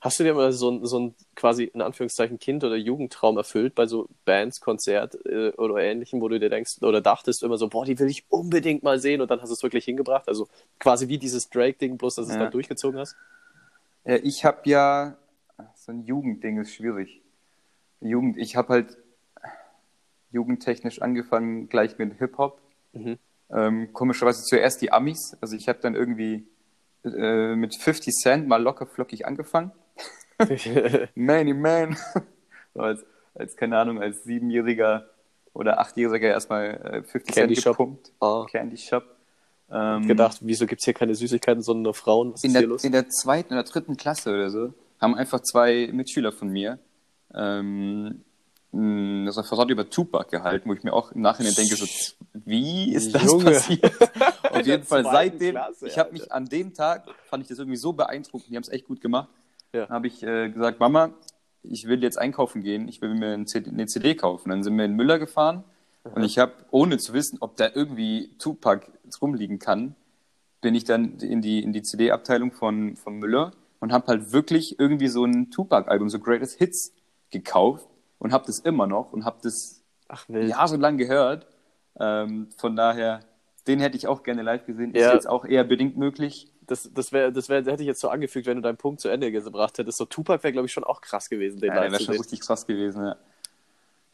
Hast du dir mal so ein, so ein quasi in Anführungszeichen Kind- oder Jugendtraum erfüllt bei so Bands, Konzert äh, oder ähnlichem, wo du dir denkst oder dachtest immer so, boah, die will ich unbedingt mal sehen und dann hast du es wirklich hingebracht? Also quasi wie dieses Drake-Ding, bloß dass du es Ja. dann durchgezogen hast? Äh, ich habe ja, so ein Jugendding ist schwierig. Jugend, ich habe halt jugendtechnisch angefangen, gleich mit Hip-Hop. Mhm. Ähm, komischerweise zuerst die Amis. Also ich habe dann irgendwie äh, mit 50 Cent mal locker flockig angefangen. Many Man. so als, als, keine Ahnung, als Siebenjähriger oder Achtjähriger erstmal äh, 50 Candy Cent Shop. gepumpt. Ah. Candy Shop. Ähm, gedacht, wieso gibt's hier keine Süßigkeiten, sondern nur Frauen? Was in ist der, in der zweiten oder dritten Klasse oder so haben einfach zwei Mitschüler von mir ähm, ein Referat über Tupac gehalten, wo ich mir auch im Nachhinein denke, so, wie ist das Junge. passiert? Auf jeden Fall seitdem, Klasse, ich habe mich an dem Tag, fand ich das irgendwie so beeindruckend, die haben es echt gut gemacht, Ja. habe ich äh, gesagt, Mama, ich will jetzt einkaufen gehen, ich will mir eine CD, eine CD kaufen. Dann sind wir in Müller gefahren und ich habe, ohne zu wissen, ob da irgendwie Tupac rumliegen kann, bin ich dann in die, in die CD-Abteilung von, von Müller und habe halt wirklich irgendwie so ein Tupac-Album, so Greatest Hits, gekauft und habe das immer noch und habe das Ach, jahrelang gehört. Ähm, von daher, den hätte ich auch gerne live gesehen. Ist Ja. jetzt auch eher bedingt möglich. Das, das, wär, das wär, hätte ich jetzt so angefügt, wenn du deinen Punkt zu Ende gebracht hättest. So Tupac wäre, glaube ich, schon auch krass gewesen, den Ja, der wäre schon richtig krass gewesen, ja.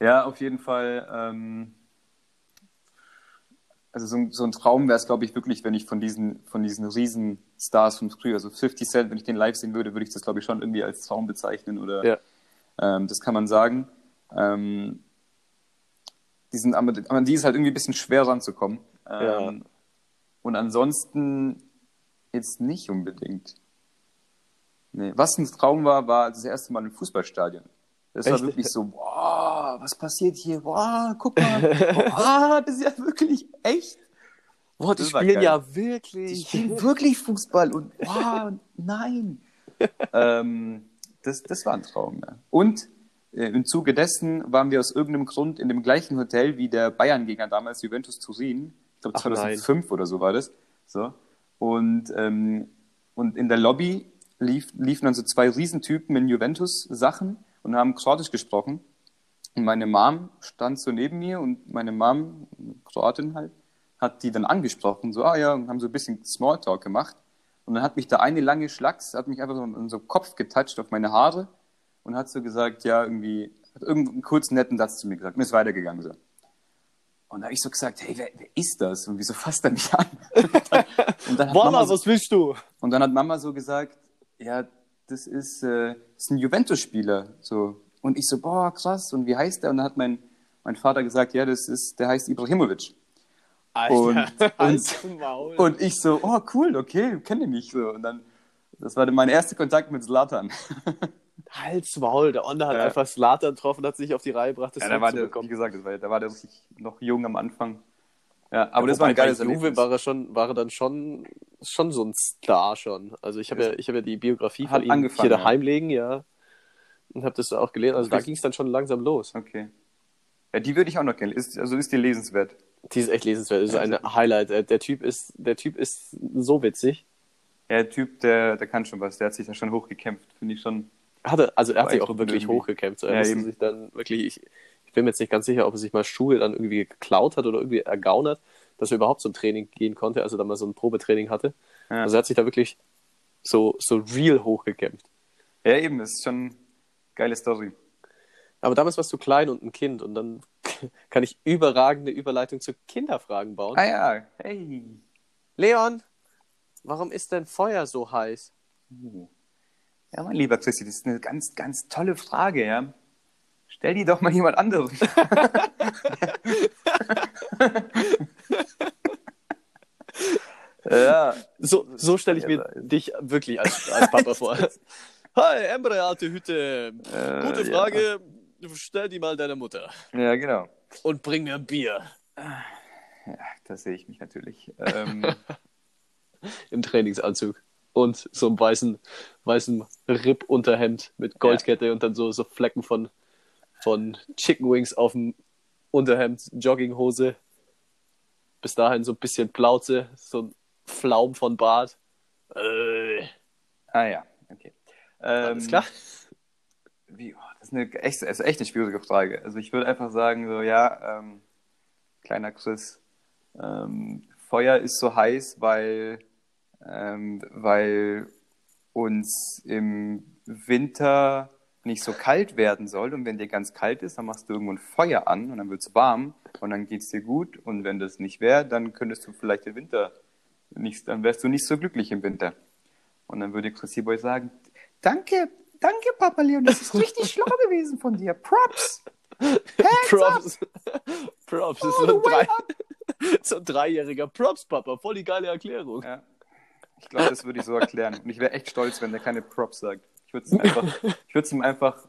Ja, auf jeden Fall. Ähm, also so, ein- so ein Traum wäre es, glaube ich, wirklich, wenn ich von diesen, von diesen riesen Stars von früher, also 50 Cent, wenn ich den live sehen würde, würde ich das, glaube ich, schon irgendwie als Traum bezeichnen oder Ja. ähm, das kann man sagen. Ähm, die sind, aber, aber an die ist halt irgendwie ein bisschen schwer ranzukommen. Ähm, Ja. Und ansonsten jetzt nicht unbedingt. Nee. Was ein Traum war, war das erste Mal im Fußballstadion. Das war Echt? wirklich so, wow, was passiert hier? Wow, guck mal. wow, das ist ja wirklich echt. Boah, die war spielen geil. ja Die wirklich. spielen wirklich Fußball und wow, nein. ähm, das, das war ein Traum, ja. Und äh, im Zuge dessen waren wir aus irgendeinem Grund in dem gleichen Hotel wie der Bayern-Gegner damals, Juventus Turin. Ich glaube Ach, nein. 2005 oder so war das. So. Und, ähm, und in der Lobby lief, liefen dann so zwei Riesentypen in Juventus-Sachen und haben Kroatisch gesprochen. Und meine Mom stand so neben mir und meine Mom, Kroatin halt, hat die dann angesprochen, so, ah ja, und haben so ein bisschen Smalltalk gemacht. Und dann hat mich da eine lange Schlacks, hat mich einfach so in so Kopf getatscht auf meine Haare und hat so gesagt, ja, irgendwie, hat irgendeinen kurzen netten Satz zu mir gesagt und ist weitergegangen so. Und da habe ich so gesagt, hey, wer, wer ist das? Und wieso fasst er mich an? und dann, und dann hat Mama, was willst du? und dann hat Mama so gesagt, ja, das ist, äh, das ist ein Juventus-Spieler. So. Und ich so, boah, krass, und wie heißt der? Und dann hat mein, mein Vater gesagt, ja, das ist, der heißt Ibrahimovic. Und, Halt's und, Maul. und ich so, oh cool, okay, kenne mich so. Und dann, das war mein erster Kontakt mit Zlatan. Halt's Maul. Der Onder hat Ja. einfach Slatan getroffen hat sich auf die Reihe gebracht, das Ja, da war der, wie gesagt, das war, da war der richtig noch jung am Anfang. Ja, aber das Wobei war ein geiles bei Juve Erlebnis. war er schon, war er dann schon, schon so ein Star schon. Also ich habe ja, ich habe ja die Biografie Hat von ihm hier ja. daheim liegen, ja. Und habe das da auch gelesen. Also da ging es dann schon langsam los. Okay. Ja, die würde ich auch noch kennen. Ist, also ist die lesenswert. Die ist echt lesenswert. Das ist ein Highlight. Äh, Der Typ ist, der Typ ist so witzig. Ja, der Typ, der, der kann schon was. Der hat sich da schon hochgekämpft. Finde ich schon. Hatte, also er hat sich auch wirklich irgendwie. hochgekämpft. So, Er Ja, sich dann wirklich, ich, ich bin mir jetzt nicht ganz sicher, ob er sich mal Schuhe dann irgendwie geklaut hat oder irgendwie ergaunert, dass er überhaupt zum Training gehen konnte, also da mal so ein Probetraining hatte. Ja. Also er hat sich da wirklich so, so real hochgekämpft. Ja, eben, das ist schon eine geile Story. Aber damals warst du klein und ein Kind und dann kann ich überragende Überleitung zu Kinderfragen bauen. Ah ja, hey. Leon, warum ist denn Feuer so heiß? Uh. Ja, mein lieber Christi, das ist eine ganz, ganz tolle Frage, ja. Stell die doch mal jemand anderen. ja, So, so stelle ich mir Ja, dich wirklich als, als Papa vor. Hi, Emre, alte Hütte. Äh, Gute ja. Frage. Stell die mal deiner Mutter. ja, genau. Und bring mir Bier. Ja, da sehe ich mich natürlich. Ähm, Im Trainingsanzug. Und so einem weißen, weißen Ripp-Unterhemd mit Goldkette und dann so, so Flecken von, von Chicken Wings auf dem Unterhemd, Jogginghose. Bis dahin so ein bisschen Plauze, so ein Flaum von Bart. Äh, ah ja, okay. Ähm, alles klar? Wie, oh, das ist eine echt, also echt eine schwierige Frage. Also ich würde einfach sagen, so ja, ähm, kleiner Chris, ähm, Feuer ist so heiß, weil, ähm, weil uns im Winter nicht so kalt werden soll. Und wenn dir ganz kalt ist, dann machst du irgendwo ein Feuer an und dann wird es warm und dann geht es dir gut. Und wenn das nicht wäre, dann könntest du vielleicht im Winter nicht, dann wärst du nicht so glücklich im Winter. Und dann würde Chrissy Boy sagen, danke, danke Papa Leon, das ist richtig schlau gewesen von dir. Props. Props. Props. Das ist All so ein, drei, so ein dreijähriger Props, Papa. Voll die geile Erklärung. Ja. Ich glaube, das würde ich so erklären. Und ich wäre echt stolz, wenn der keine Props sagt. Ich würde es ihm einfach, ich würde es ihm einfach,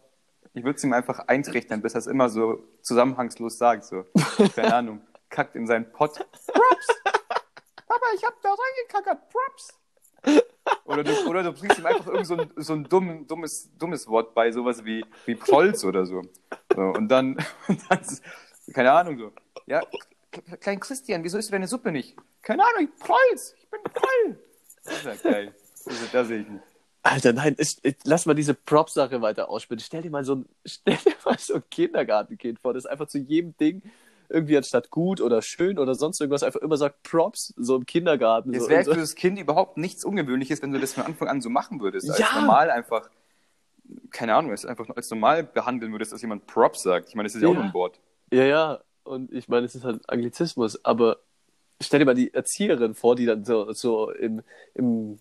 ich würde es ihm einfach eintrichtern, bis er es immer so zusammenhangslos sagt. So, keine Ahnung, kackt in seinen Pott. Props! Papa, ich hab da reingekackert. Props! Oder du, oder du bringst ihm einfach irgend so ein, so ein dumm, dummes, dummes Wort bei, sowas wie, wie Prolls oder so. so und dann, keine Ahnung, so. Ja, Klein Christian, wieso isst du deine Suppe nicht? Keine Ahnung, ich Prolls, ich bin Proll. Das ist ja geil. Also, da sehe ich mich. Alter, nein, ich, ich, lass mal diese Prop-Sache weiter ausspielen. Stell dir mal so ein, stell dir mal so ein Kindergartenkind vor, das einfach zu jedem Ding irgendwie anstatt gut oder schön oder sonst irgendwas einfach immer sagt Props, so im Kindergarten. Es so, wäre so. für das Kind überhaupt nichts Ungewöhnliches, wenn du das von Anfang an so machen würdest. Als Ja. normal einfach, keine Ahnung, es einfach als normal behandeln würdest, dass jemand Props sagt. Ich meine, das ist ja, auch Ja. nur ein Wort. Ja, ja, und ich meine, es ist halt Anglizismus, aber stell dir mal die Erzieherin vor, die dann so, so im, im,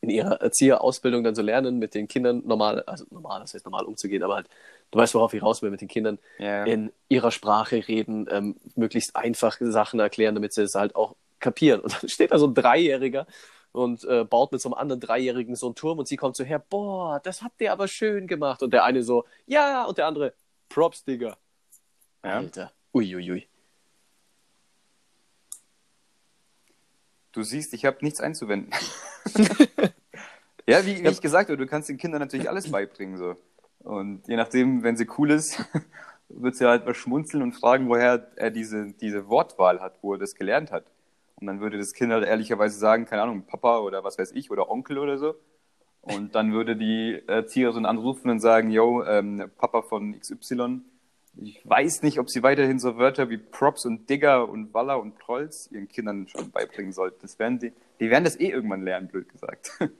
in ihrer Erzieherausbildung dann so lernen, mit den Kindern normal, also normal, das heißt normal umzugehen, aber halt, du weißt, worauf ich raus will, mit den Kindern Ja. in ihrer Sprache reden, ähm, möglichst einfach Sachen erklären, damit sie es halt auch kapieren. Und dann steht da so ein Dreijähriger und äh, baut mit so einem anderen Dreijährigen so einen Turm und sie kommt so her, boah, das habt ihr aber schön gemacht. Und der eine so, ja, und der andere, Props, Digga. Ja. Alter. Uiuiui. Du siehst, ich habe nichts einzuwenden. ja, wie, wie ich gesagt habe, du kannst den Kindern natürlich alles beibringen. So. Und je nachdem, wenn sie cool ist, wird sie halt mal schmunzeln und fragen, woher er diese, diese Wortwahl hat, wo er das gelernt hat. Und dann würde das Kind halt ehrlicherweise sagen, keine Ahnung, Papa oder was weiß ich oder Onkel oder so. Und dann würde die Erzieherin anrufen und sagen, yo, ähm, Papa von XY, ich weiß nicht, ob sie weiterhin so Wörter wie Props und Digger und Waller und Prolls ihren Kindern schon beibringen sollten. Das werden die, die werden das eh irgendwann lernen, blöd gesagt.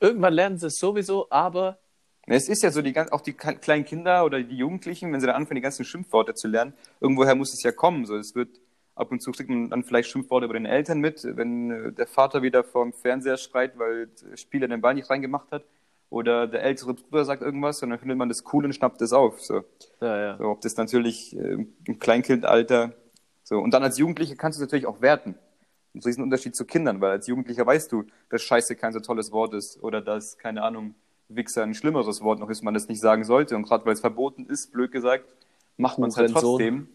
Irgendwann lernen sie es sowieso, aber Es ist ja so, die, auch die kleinen Kinder oder die Jugendlichen, wenn sie dann anfangen, die ganzen Schimpfworte zu lernen, irgendwoher muss es ja kommen. So, es wird ab und zu kriegt man dann vielleicht Schimpfworte über den Eltern mit, wenn äh, der Vater wieder vorm Fernseher schreit, weil der Spieler den Ball nicht reingemacht hat. Oder der ältere Bruder sagt irgendwas und dann findet man das cool und schnappt das auf. So. ja, ja. So, ob das natürlich äh, im Kleinkindalter so. Und dann als Jugendlicher kannst du es natürlich auch werten. Ein Riesenunterschied zu Kindern, weil als Jugendlicher weißt du, dass Scheiße kein so tolles Wort ist oder dass, keine Ahnung, Wichser ein schlimmeres Wort noch ist, man das nicht sagen sollte. Und gerade weil es verboten ist, blöd gesagt, macht man es halt trotzdem.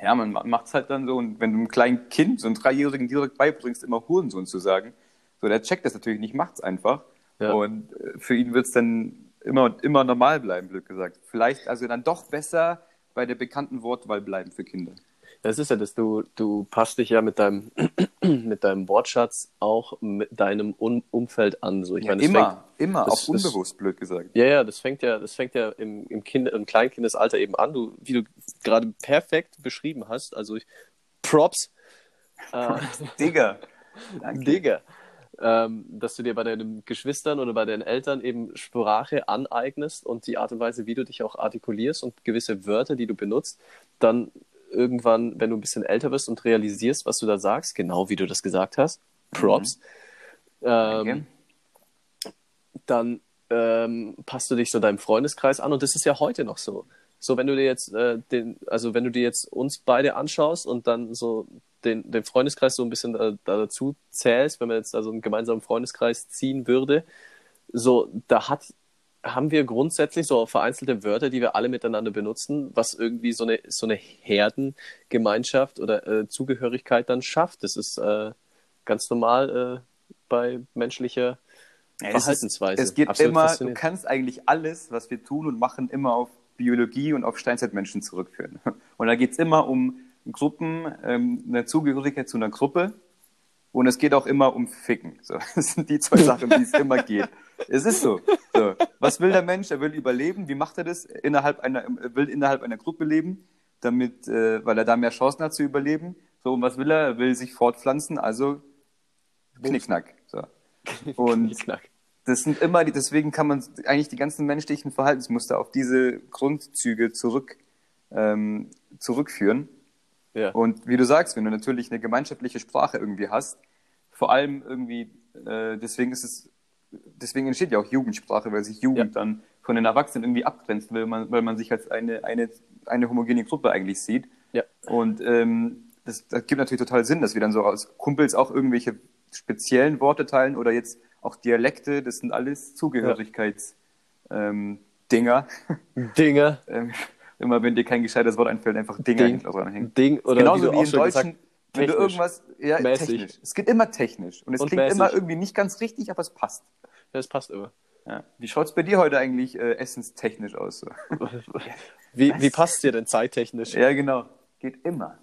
Ja, man macht es halt dann so. Und wenn du einem kleinen Kind, so einem Dreijährigen direkt beibringst, immer Hurensohn zu sagen, so, der checkt das natürlich nicht, macht es einfach. Ja. Und äh, für ihn wird es dann immer, immer normal bleiben, blöd gesagt. Vielleicht also dann doch besser bei der bekannten Wortwahl bleiben für Kinder. Das ist ja das, du, du passt dich ja mit deinem, mit deinem Wortschatz auch mit deinem Un Umfeld an. So. Ich meine, das immer, fängt, immer, das- auch das- unbewusst, blöd gesagt. ja, ja, das fängt ja, das fängt ja im, im, kind, im Kleinkindesalter eben an, du, wie du gerade perfekt beschrieben hast. Also ich, Props, äh, Digga. Danke. Digga. Ähm, dass du dir bei deinen Geschwistern oder bei deinen Eltern eben Sprache aneignest und die Art und Weise, wie du dich auch artikulierst und gewisse Wörter, die du benutzt, dann irgendwann, wenn du ein bisschen älter wirst und realisierst, was du da sagst, genau wie du das gesagt hast, Props, Danke. ähm, dann ähm, passt du dich so deinem Freundeskreis an und das ist ja heute noch so. So, wenn du dir jetzt äh, den, also wenn du dir jetzt uns beide anschaust und dann so den, den Freundeskreis so ein bisschen da, da dazu zählst, wenn man jetzt also einen gemeinsamen Freundeskreis ziehen würde, so, da hat, haben wir grundsätzlich so vereinzelte Wörter, die wir alle miteinander benutzen, was irgendwie so eine, so eine Herdengemeinschaft oder äh, Zugehörigkeit dann schafft. Das ist äh, ganz normal äh, bei menschlicher Ja, es ist- Verhaltensweise. Es geht Absolut immer, du kannst eigentlich alles, was wir tun und machen, immer auf Biologie und auf Steinzeitmenschen zurückführen. Und da geht es immer um Gruppen, ähm, eine Zugehörigkeit zu einer Gruppe. Und es geht auch immer um Ficken. So, das sind die zwei Sachen, die es immer geht. Es ist so. so. Was will der Mensch? Er will überleben. Wie macht er das? Innerhalb einer, er will innerhalb einer Gruppe leben, damit, äh, weil er da mehr Chancen hat zu überleben. So, und was will er? Er will sich fortpflanzen, also Knickknack. So. Und Knickknack. das sind immer die, deswegen kann man eigentlich die ganzen menschlichen Verhaltensmuster auf diese Grundzüge zurück, ähm, zurückführen. Ja. Und wie du sagst, wenn du natürlich eine gemeinschaftliche Sprache irgendwie hast, vor allem irgendwie, äh, deswegen ist es, deswegen entsteht ja auch Jugendsprache, weil sich Jugend Ja. dann von den Erwachsenen irgendwie abgrenzt, weil man, weil man sich als eine, eine, eine homogene Gruppe eigentlich sieht. Ja. Und ähm, das, das gibt natürlich total Sinn, dass wir dann so als Kumpels auch irgendwelche speziellen Worte teilen oder jetzt auch Dialekte, das sind alles Zugehörigkeits ähm, Dinger. Dinge, ähm, immer wenn dir kein gescheites Wort einfällt, einfach Ding, hinten dran hängen. Ding oder Genauso wie wie, schon Deutschen, wenn du irgendwas, ja, Mäßig. technisch. Es geht immer technisch und es Und klingt mäßig. immer irgendwie nicht ganz richtig, aber es passt. das passt immer. Ja. Wie schaut's bei dir heute eigentlich äh, essenstechnisch aus? So? Wie, wie passt dir denn zeittechnisch? ja, genau. Geht immer.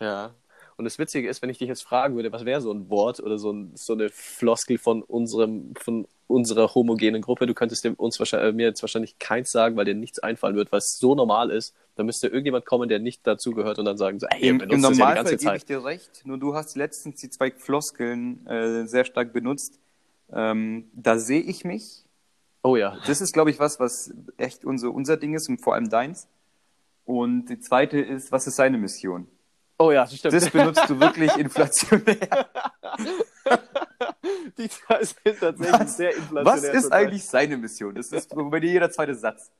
Ja. Und das Witzige ist, wenn ich dich jetzt fragen würde, was wäre so ein Wort oder so, ein, so eine Floskel von unserem, von unserer homogenen Gruppe, du könntest dem, uns wahrscheinlich, äh, mir jetzt wahrscheinlich keins sagen, weil dir nichts einfallen wird, was so normal ist. Da müsste irgendjemand kommen, der nicht dazugehört und dann sagen so, hey, Im, im ja Normalfall ganze gebe Zeit. ich dir recht, nur du hast letztens die zwei Floskeln äh, sehr stark benutzt. Ähm, da sehe ich mich. Oh ja. Das ist, glaube ich, was, was echt unser, unser Ding ist und vor allem deins. Und die zweite ist, was ist seine Mission? Oh ja, das stimmt. Das benutzt du wirklich inflationär. die zwei sind tatsächlich Was, sehr inflationär. was ist zurzeit. eigentlich seine Mission? Das ist bei dir jeder zweite Satz.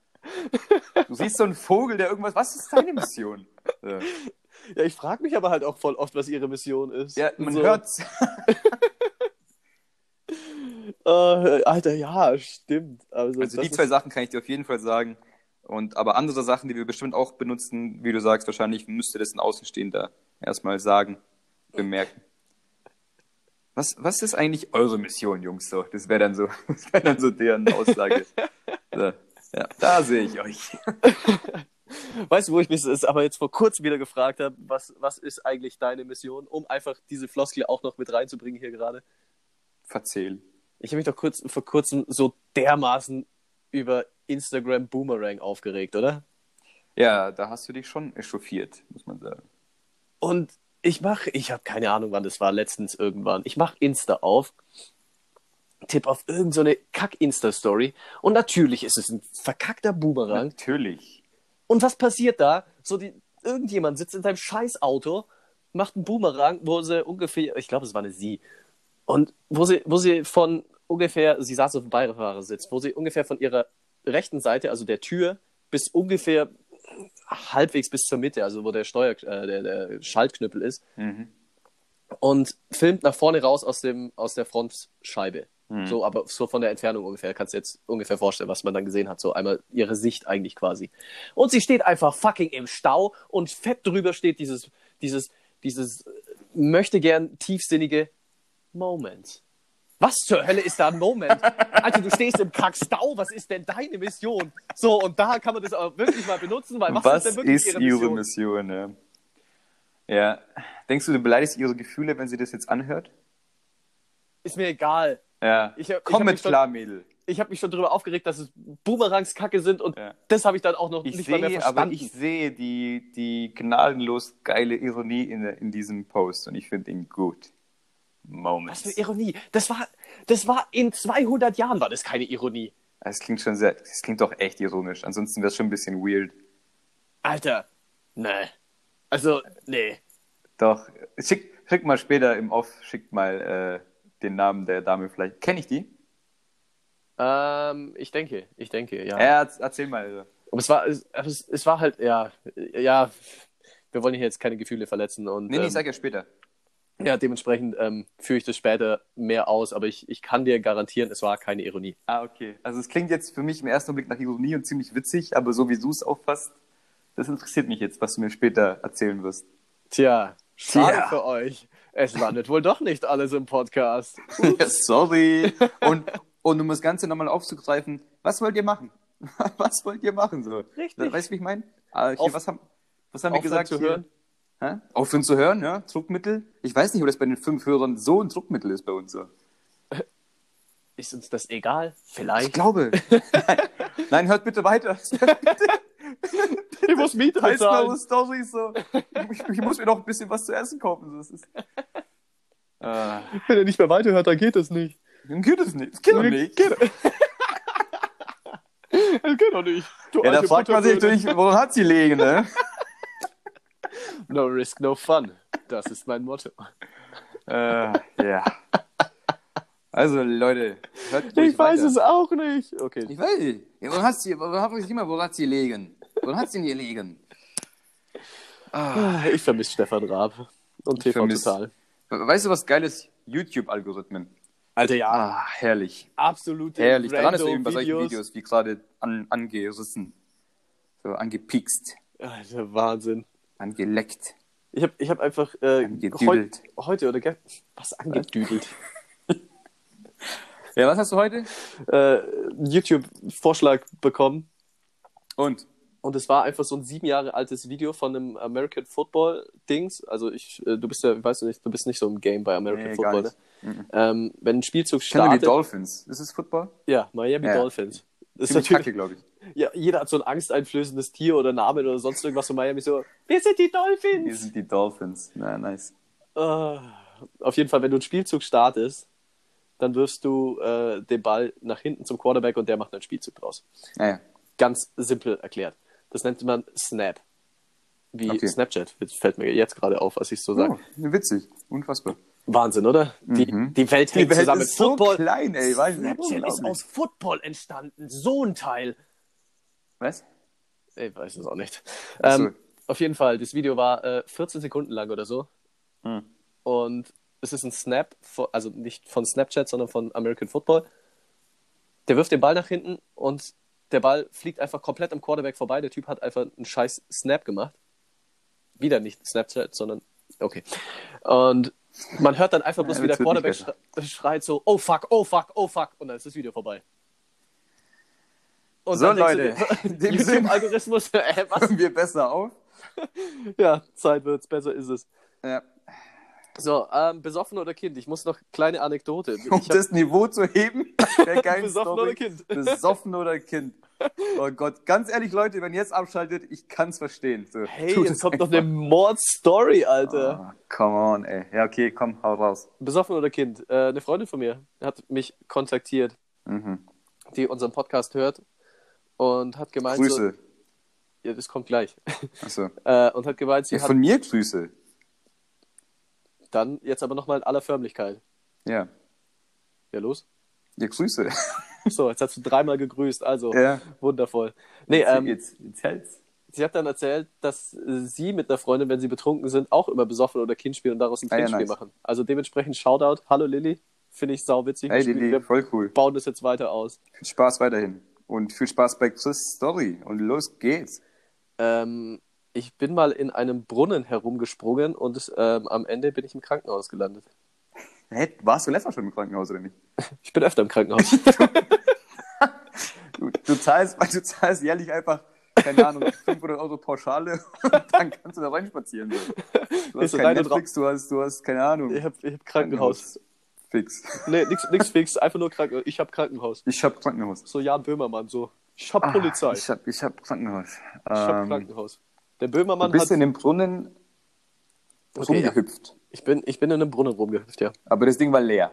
Du siehst so einen Vogel, der irgendwas. Was ist seine Mission? Ja, Ja, ich frage mich aber halt auch voll oft, was ihre Mission ist. ja man so, hört's. Äh, Alter, ja, stimmt. Also, Also die zwei Sachen kann ich dir auf jeden Fall sagen. Und aber andere Sachen, die wir bestimmt auch benutzen, wie du sagst, wahrscheinlich müsste das ein Außenstehender erstmal sagen, bemerken. Was, was ist eigentlich eure Mission, Jungs? So, das wäre dann so, das wäre dann so deren Aussage. So, ja, da sehe ich euch. weißt du, wo ich mich das aber jetzt vor kurzem wieder gefragt habe, was, was ist eigentlich deine Mission, um einfach diese Floskel auch noch mit reinzubringen hier gerade? Verzähl. Ich habe mich doch kurz, vor kurzem so dermaßen über Instagram Boomerang aufgeregt, oder? Ja, da hast du dich schon echauffiert, muss man sagen. Und ich mache, ich habe keine Ahnung, wann das war, letztens irgendwann. Ich mache Insta auf, tipp auf irgendeine so Kack-Insta-Story und natürlich ist es ein verkackter Boomerang. Natürlich. Und was passiert da? So die, irgendjemand sitzt in seinem Scheißauto, macht einen Boomerang, wo sie ungefähr, ich glaube, es war eine sie, und wo sie, wo sie von ungefähr, sie saß auf dem Beifahrersitz, wo sie ungefähr von ihrer rechten Seite, also der Tür, bis ungefähr halbwegs bis zur Mitte, also wo der Steuer, äh, der, der Schaltknüppel ist, Mhm. und filmt nach vorne raus aus, dem, aus der Frontscheibe. Mhm. So, aber so von der Entfernung ungefähr. Kannst du jetzt ungefähr vorstellen, was man dann gesehen hat. So einmal ihre Sicht eigentlich quasi. Und sie steht einfach fucking im Stau und fett drüber steht dieses, dieses, dieses möchte gern tiefsinnige Moment. Was zur Hölle ist da ein Moment? Alter, du stehst im Kackstau, was ist denn deine Mission? So, und da kann man das auch wirklich mal benutzen, weil was, Was, ist denn wirklich ist ihre Mission? Mission? ja. ja. Denkst du, du beleidigst ihre Gefühle, wenn sie das jetzt anhört? Ist mir egal. Ja. Ich ich Komm mit schon- klar, Mädel. Ich habe mich schon darüber aufgeregt, dass es Boomerangs Kacke sind und Ja. das habe ich dann auch noch Ich nicht mal mehr sehe, verstanden. aber ich sehe die, die gnadenlos geile Ironie in, in diesem Post und ich finde ihn gut. Was Moments. für Ironie. Das war, das war in 200 Jahren war das keine Ironie. Es klingt schon sehr, es klingt doch echt ironisch. Ansonsten wäre es schon ein bisschen weird. Alter, nee. Also, nee. Doch, schick, schick mal später im Off, schick mal äh, den Namen der Dame vielleicht. Kenne ich die? Ähm, ich denke, ich denke, ja. Ja, erz- erzähl mal. Also. Aber es war, es, es, es war halt, ja, ja, wir wollen hier jetzt keine Gefühle verletzen und Nee, nee, ähm, ich sag ja später. Ja, dementsprechend ähm, führe ich das später mehr aus, aber ich, ich kann dir garantieren, es war keine Ironie. Ah, okay. Also es klingt jetzt für mich im ersten Blick nach Ironie und ziemlich witzig, aber so wie du es auffasst, das interessiert mich jetzt, was du mir später erzählen wirst. Tja, schade Tja. für euch. Es landet wohl doch nicht alles im Podcast. Sorry. Und, und um das Ganze nochmal aufzugreifen, was wollt ihr machen? Was wollt ihr machen? So? Richtig. Weißt du, wie ich meine? Ah, was haben, was haben wir gesagt? zu hier? Hä? Aufhören zu hören, ja? Druckmittel? Ich weiß nicht, ob das bei den fünf Hörern so ein Druckmittel ist bei uns so. Ist uns das egal? Ich Vielleicht. glaube. Nein, Nein, hört bitte weiter. Ich muss Miete bezahlen. Storys so. Ich, ich muss mir noch ein bisschen was zu essen kaufen. Das ist, äh, Wenn er nicht mehr weiterhört, dann geht das nicht. dann geht es nicht. Das geht doch nicht. Geht, das geht doch nicht. Du Ja, da fragt man sich natürlich, woran hat sie liegen, ne? No risk, no fun. Das ist mein Motto. äh, ja. Also, Leute, Ich weiß weiter. es auch nicht. Okay. Ich weiß nicht. Ja, woran hat sie, woran sie immer, woran hat sie liegen? Woran hat sie denn hier liegen? Ah, Ich vermisse Stefan Raab und Ich TV vermiss- Total. Weißt du, was geil ist? YouTube-Algorithmen. Alter, ja. Ah, herrlich. Absolute Herrlich. Daran ist eben bei solchen. Videos wie gerade an, angerissen. So, angepikst. Alter, Wahnsinn. Angeleckt. Ich habe ich hab einfach äh, heut, heute oder ge was angedüdelt. Ja, was hast du heute? äh, YouTube-Vorschlag bekommen Und? und es war einfach so ein sieben Jahre altes Video von einem American Football Dings. Also ich, äh, du bist ja, weißt du nicht, du bist nicht so im Game bei American Nee, Football. Ne? Ähm, wenn ein Spielzug die startet, Dolphins. Ist es Football? ja, Miami Ja. Dolphins. Das ist natürlich, kacke, glaube ich. Ja, jeder hat so ein angsteinflößendes Tier oder Namen oder sonst irgendwas von Miami so. Wir sind die Dolphins. sind die Dolphins. Na, nice. Äh, auf jeden Fall, wenn du einen Spielzug startest, dann wirfst du äh, den Ball nach hinten zum Quarterback und der macht einen Spielzug draus. Naja. Ganz simpel erklärt. Das nennt man Snap. Wie Okay. Snapchat. Fällt mir jetzt gerade auf, was ich so sage. Oh, witzig. Unfassbar. Wahnsinn, oder? Die, Mhm. die Welt hängt Die Welt zusammen. ist so Football. klein, ey. Weiß. Snapchat ist aus Football entstanden. So ein Teil. Was? Ich weiß es auch nicht. Ähm, auf jeden Fall, das Video war äh, 14 Sekunden lang oder so. Hm. Und es ist ein Snap, von, also nicht von Snapchat, sondern von American Football. Der wirft den Ball nach hinten und der Ball fliegt einfach komplett am Quarterback vorbei. Der Typ hat einfach einen scheiß Snap gemacht. Wieder nicht Snapchat, sondern okay. Und man hört dann einfach bloß, Ja, wie der Quarterback schre- schreit so, oh fuck, oh fuck, oh fuck. Und dann ist das Video vorbei. Und So, Leute, dem YouTube-Algorithmus, äh, was? Wir besser auf? Ja, Zeit wird's, besser ist es. Ja. So, ähm, besoffen oder Kind? Ich muss noch kleine Anekdote. Ich Um hab- das Niveau zu heben, geilen Besoffen Story. oder Kind? Besoffen oder Kind. Oh Gott, ganz ehrlich, Leute, wenn ihr jetzt abschaltet, ich kann's verstehen. So, hey, jetzt es kommt noch eine Mord-Story, Alter. Oh, come on, ey. Ja, okay, komm, hau raus. Besoffen oder Kind? Äh, eine Freundin von mir hat mich kontaktiert, Mhm. die unseren Podcast hört und hat gemeint, so, Grüße. ja, das kommt gleich, Achso. äh, und hat gemeint, sie Ja, hat von mir Grüße. dann jetzt aber nochmal in aller Förmlichkeit. Ja. Ja, los. Ja, Grüße. So, jetzt hast du dreimal gegrüßt, also Ja. wundervoll. Nee, ähm, jetzt, jetzt hält's. sie hat dann erzählt, dass sie mit einer Freundin, wenn sie betrunken sind, auch immer besoffen oder Kind spielen und daraus ein Ah, ja, Trinkspiel nice. machen. Also dementsprechend Shoutout. Hallo Lilly, finde ich sauwitzig. Hey, Wir voll cool. bauen das jetzt weiter aus. Viel Spaß weiterhin. Und viel Spaß bei Chris' Story. Und los geht's. Ähm, ich bin mal in einem Brunnen herumgesprungen und ähm, am Ende bin ich im Krankenhaus gelandet. Hä, warst du letztes Mal schon im Krankenhaus oder nicht? Ich bin öfter im Krankenhaus. Du, du, zahlst, du zahlst jährlich einfach, keine Ahnung, 500 Euro Pauschale und dann kannst du da reinspazieren. Du hast kein Netflix, du hast, du hast, keine Ahnung, ich habe ich hab Krankenhaus. Fix. Nee, nix, nix fix, einfach nur Krankenhaus. Ich habe Krankenhaus. Ich hab Krankenhaus. So Jan Böhmermann, so. Ich hab Polizei. Ah, ich hab, ich hab Krankenhaus. Ich hab Ähm, Krankenhaus. Der du Böhmermann bist hat. in dem Brunnen Okay, rumgehüpft. Ich bin, ich bin in einem Brunnen rumgehüpft, ja. Aber das Ding war leer.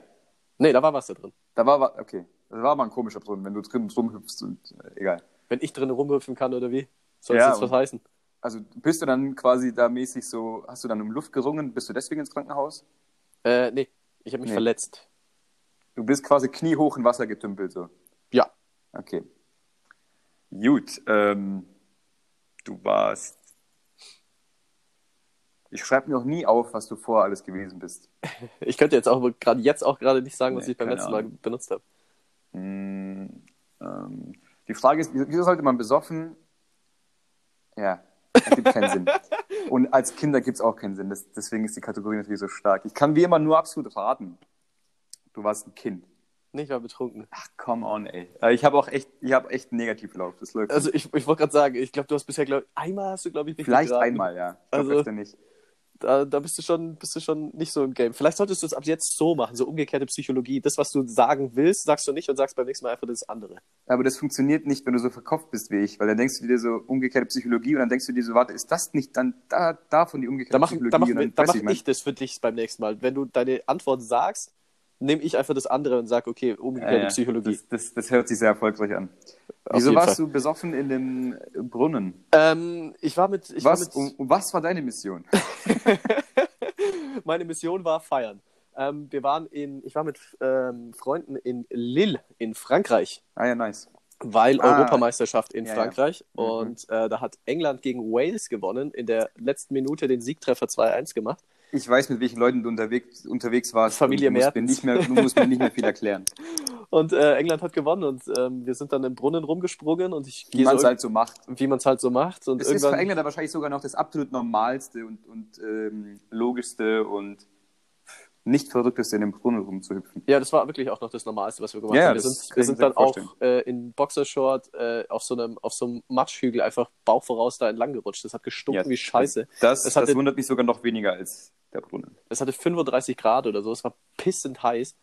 Nee, da war Wasser drin. Da war, wa- okay, das war aber ein komischer Brunnen, wenn du drin rumhüpfst und äh, egal. Wenn ich drinnen rumhüpfen kann oder wie? Soll Ja, das jetzt was heißen? Also bist du dann quasi da mäßig so, hast du dann um Luft gerungen, bist du deswegen ins Krankenhaus? Äh, nee. Ich habe mich Nee. verletzt. Du bist quasi kniehoch in Wasser getümpelt, so. Ja. Okay. Gut, ähm, du warst. Ich schreibe mir auch nie auf, was du vorher alles gewesen bist. Ich könnte jetzt auch gerade jetzt auch gerade nicht sagen, was Nee, ich beim letzten Mal Ahnung. benutzt habe. Hm, ähm, die Frage ist, wieso sollte man besoffen? Ja, das gibt keinen Sinn. Und als Kinder gibt es auch keinen Sinn. Das, deswegen ist die Kategorie natürlich so stark. Ich kann wie immer nur absolut raten. Du warst ein Kind. Nee, ich war betrunken. Ach, come on, ey. Äh, Ich habe auch echt, ich habe echt einen Negativlauf. Das läuft. Also ich, ich wollte gerade sagen, ich glaube, du hast bisher, glaub, einmal hast du, glaube ich, nicht Vielleicht geraten. einmal, ja. Ich glaub, Also- öfter nicht. Da, da bist du schon, bist du schon nicht so im Game. Vielleicht solltest du es ab jetzt so machen, so umgekehrte Psychologie. Das, was du sagen willst, sagst du nicht und sagst beim nächsten Mal einfach das andere. Aber das funktioniert nicht, wenn du so verkopft bist wie ich, weil dann denkst du dir so umgekehrte Psychologie und dann denkst du dir so, warte, ist das nicht dann da, davon die umgekehrte Da mache Psychologie? da mach, Und dann, da mach du, mein- ich das für dich beim nächsten Mal. Wenn du deine Antwort sagst, nehme ich einfach das andere und sage, okay, umgekehrte ja. Psychologie. Das, das, das hört sich sehr erfolgreich an. Auf Wieso warst Fall. du besoffen in dem Brunnen? Ähm, ich war mit, ich was, war mit und was war deine Mission? meine Mission war feiern. Ähm, wir waren in, ich war mit ähm, Freunden in Lille in Frankreich. Ah ja, nice. weil Ah. Europameisterschaft in Ja, Frankreich ja. Mhm. und äh, da hat England gegen Wales gewonnen, in der letzten Minute den Siegtreffer 2-1 gemacht. Ich weiß, mit welchen Leuten du unterwegs, unterwegs warst. Familie und du musst, mir nicht mehr, du musst mir nicht mehr viel erklären. Und äh, England hat gewonnen und ähm, wir sind dann im Brunnen rumgesprungen und ich Wie gehe man es so, halt so macht. wie man es halt so macht. Und Es ist für irgendwann, Engländer wahrscheinlich sogar noch das absolut normalste und, und ähm, logischste und nicht verrückteste, in dem Brunnen rumzuhüpfen. ja, das war wirklich auch noch das Normalste, was wir gemacht Ja, haben. Wir das sind, wir sind dann auch äh, in Boxershort äh, auf so einem auf so einem Matschhügel einfach Bauch voraus da entlang gerutscht. Das hat gestunken wie Scheiße. Das, Es das hatte- wundert mich sogar noch weniger als der Brunnen. Es hatte 35 Grad oder so. Es war pissend heiß.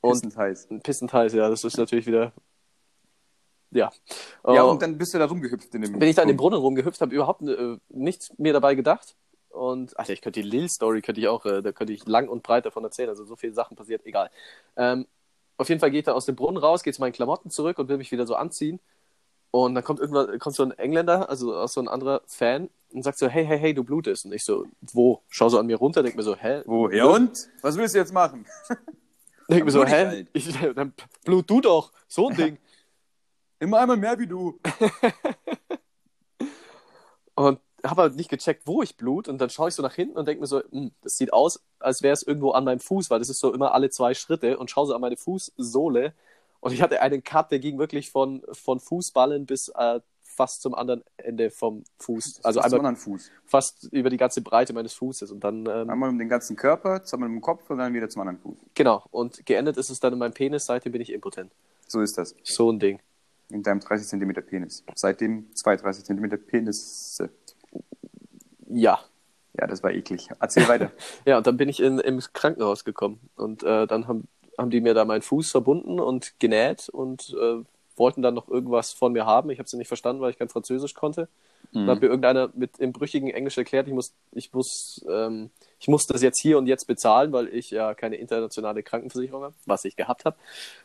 Und Pissend heiß. pissend heiß, ja. Das ist natürlich wieder. Ja. Ja, Äh, und dann bist du da rumgehüpft in dem bin ich da in den Brunnen rumgehüpft, habe überhaupt äh, nichts mir dabei gedacht. Und, Alter, ich könnte die Lil-Story, könnte ich auch, äh, da könnte ich lang und breit davon erzählen. Also so viele Sachen passiert, egal. Ähm, auf jeden Fall geht er aus dem Brunnen raus, geht zu meinen Klamotten zurück und will mich wieder so anziehen. Und dann kommt irgendwann, kommt so ein Engländer, also auch so ein anderer Fan, und sagt so, hey, hey, hey, du blutest. Und ich so, wo? Schau so an mir runter, denk mir so, hä? Woher und? Was willst du jetzt machen? Denk mir so, hä? halt. Ich, dann blut du doch, so ein Ding. Immer einmal mehr wie du. Und habe halt nicht gecheckt, wo ich blut. Und dann schaue ich so nach hinten und denke mir so, hm, das sieht aus, als wäre es irgendwo an meinem Fuß, weil das ist so immer alle zwei Schritte und schaue so an meine Fußsohle. Und ich hatte einen Cut, der ging wirklich von, von Fußballen bis äh, fast zum anderen Ende vom Fuß. Also zum einmal anderen Fuß. fast über die ganze Breite meines Fußes. Und dann, ähm, Einmal um den ganzen Körper, zweimal um den Kopf und dann wieder zum anderen Fuß. genau. Und geendet ist es dann in meinem Penis, seitdem bin ich impotent. So ist das. So ein Ding. in deinem 30 cm Penis. Seitdem zwei 30 cm Penisse. Ja. Ja, das war eklig. Erzähl weiter. Ja, und dann bin ich in, im Krankenhaus gekommen und äh, dann haben, haben die mir da meinen Fuß verbunden und genäht und äh, wollten dann noch irgendwas von mir haben. Ich habe sie nicht verstanden, weil ich kein Französisch konnte. Mhm. Dann hat mir irgendeiner mit im brüchigen Englisch erklärt, ich muss, ich muss, ähm, ich muss das jetzt hier und jetzt bezahlen, weil ich ja keine internationale Krankenversicherung habe, was ich gehabt habe,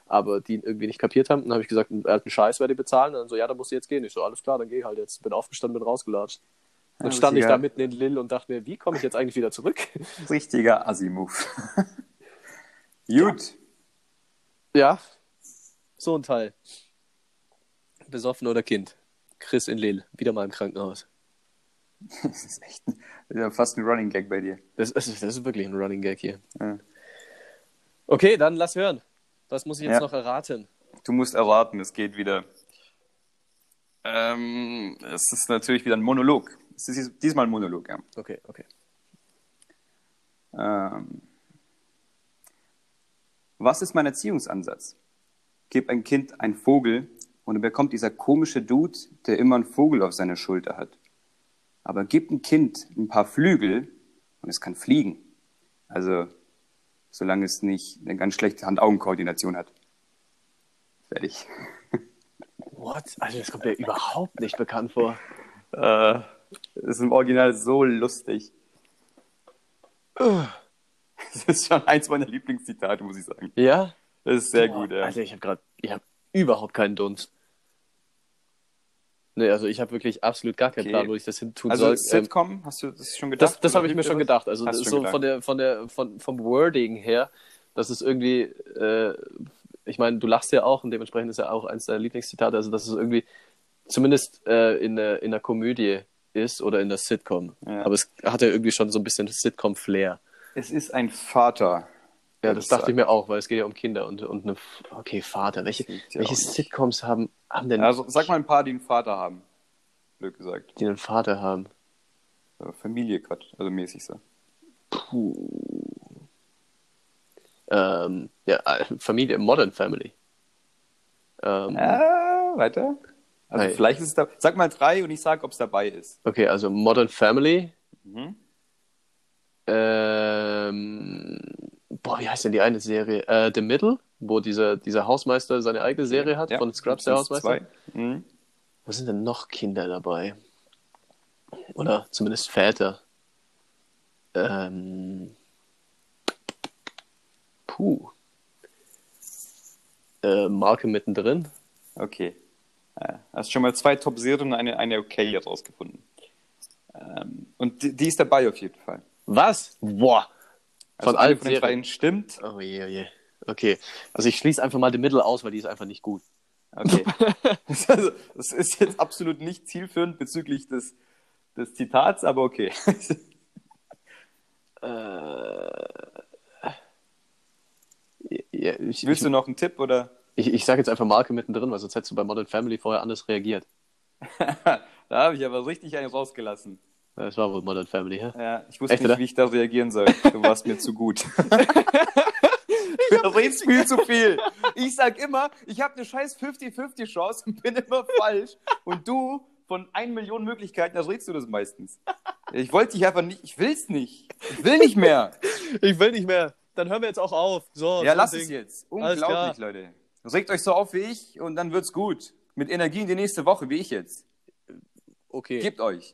aber die irgendwie nicht kapiert haben. Dann habe ich gesagt, einen alten Scheiß werde ich bezahlen. Und dann so, ja, dann musst du jetzt gehen. Ich so, alles klar, dann geh halt jetzt. Bin aufgestanden, bin rausgelatscht. Dann Ja, stand ich da mitten in Lille und dachte mir, wie komme ich jetzt eigentlich wieder zurück? Richtiger Assi-Move. Gut. Ja, so ein Teil. Besoffen oder Kind. Chris in Lille, wieder mal im Krankenhaus. Das ist echt ein, das ist ja fast ein Running Gag bei dir. Das, das, ist, das ist wirklich ein Running Gag hier. Ja. Okay, dann lass hören. Was muss ich jetzt Ja. noch erraten? Du musst erraten, es geht wieder. Ähm, es ist natürlich wieder ein Monolog. Es ist diesmal ein Monolog, ja. Okay, okay. Ähm, was ist mein Erziehungsansatz? Gib ein Kind einen Vogel und er bekommt dieser komische Dude, der immer einen Vogel auf seiner Schulter hat. Aber gib ein Kind ein paar Flügel und es kann fliegen. Also, solange es nicht eine ganz schlechte Hand-Augen-Koordination hat. Fertig. What? Also das kommt mir überhaupt nicht bekannt vor. Äh, das ist im Original so lustig. Das ist schon eins meiner Lieblingszitate, muss ich sagen. Ja? Das ist sehr Boah, gut, ja. Also ich habe gerade, ich habe überhaupt keinen Dunst. Nee, also ich habe wirklich absolut gar keinen Okay. Plan, wo ich das hin tun Also soll. Ähm, Sitcom, hast du das schon gedacht? das das habe ich mir schon das? gedacht. Also das ist so von der, von der, von, vom Wording her, das ist irgendwie, äh, ich meine, du lachst ja auch und dementsprechend ist ja auch eins deiner Lieblingszitate, also dass es irgendwie zumindest äh, in, der, in der Komödie ist oder in der Sitcom. Ja. Aber es hat ja irgendwie schon so ein bisschen Sitcom-Flair. Es ist ein Vater. Ja, das dachte ich mir auch, weil es geht ja um Kinder und, und eine, okay, Vater. Welche, ja welche. Sitcoms haben, haben denn, Also sag mal ein paar, die einen Vater haben. Blöd gesagt. die einen Vater haben? So, Familie gerade, also mäßig so. Puh. Ähm, ja, äh, Familie, Modern Family. Ähm, Ah, weiter. Also Hey. vielleicht ist es da. Sag mal drei und ich sag, ob es dabei ist. Okay, also Modern Family. Mhm. Ähm, boah, wie heißt denn die eine Serie? Äh, The Middle, wo dieser, dieser Hausmeister seine eigene Serie hat, Ja, von Scrubs, der Hausmeister. Mhm. Wo sind denn noch Kinder dabei? Oder zumindest Väter. Ähm, puh. Äh, Marke mittendrin. Okay. Ja, hast schon mal zwei Top-Serien und eine, eine okay rausgefunden. Ähm, und die, die ist dabei auf jeden Fall. Was? Boah. Also Von eine allen von den dreien stimmt. Oh je, oh je. Okay. Also ich schließe einfach mal The Middle aus, weil die ist einfach nicht gut. Okay. also, das ist jetzt absolut nicht zielführend bezüglich des, des Zitats, aber okay. Ja, ich, Willst ich, du noch einen Tipp oder? ich, ich sage jetzt einfach Marke mittendrin, weil sonst hättest du bei Modern Family vorher anders reagiert. da habe ich aber richtig einen rausgelassen. Das war wohl Modern Family, ja? Ja, ich wusste Echt, nicht, oder? wie ich da reagieren soll. Du warst mir zu gut. du redest viel zu viel. Ich sag immer, ich habe eine scheiß 50-50 Chance und bin immer falsch. Und du, von 1 Million Möglichkeiten, da redest du das meistens. Ich wollte dich einfach nicht, ich will's nicht. Ich will nicht mehr. Ich will nicht mehr. Dann hören wir jetzt auch auf. So, Ja, so lass ein es Ding. jetzt. Unglaublich. Leute. Regt euch so auf wie ich und dann wird's gut. Mit Energie in die nächste Woche, wie ich jetzt. Okay. Gebt euch.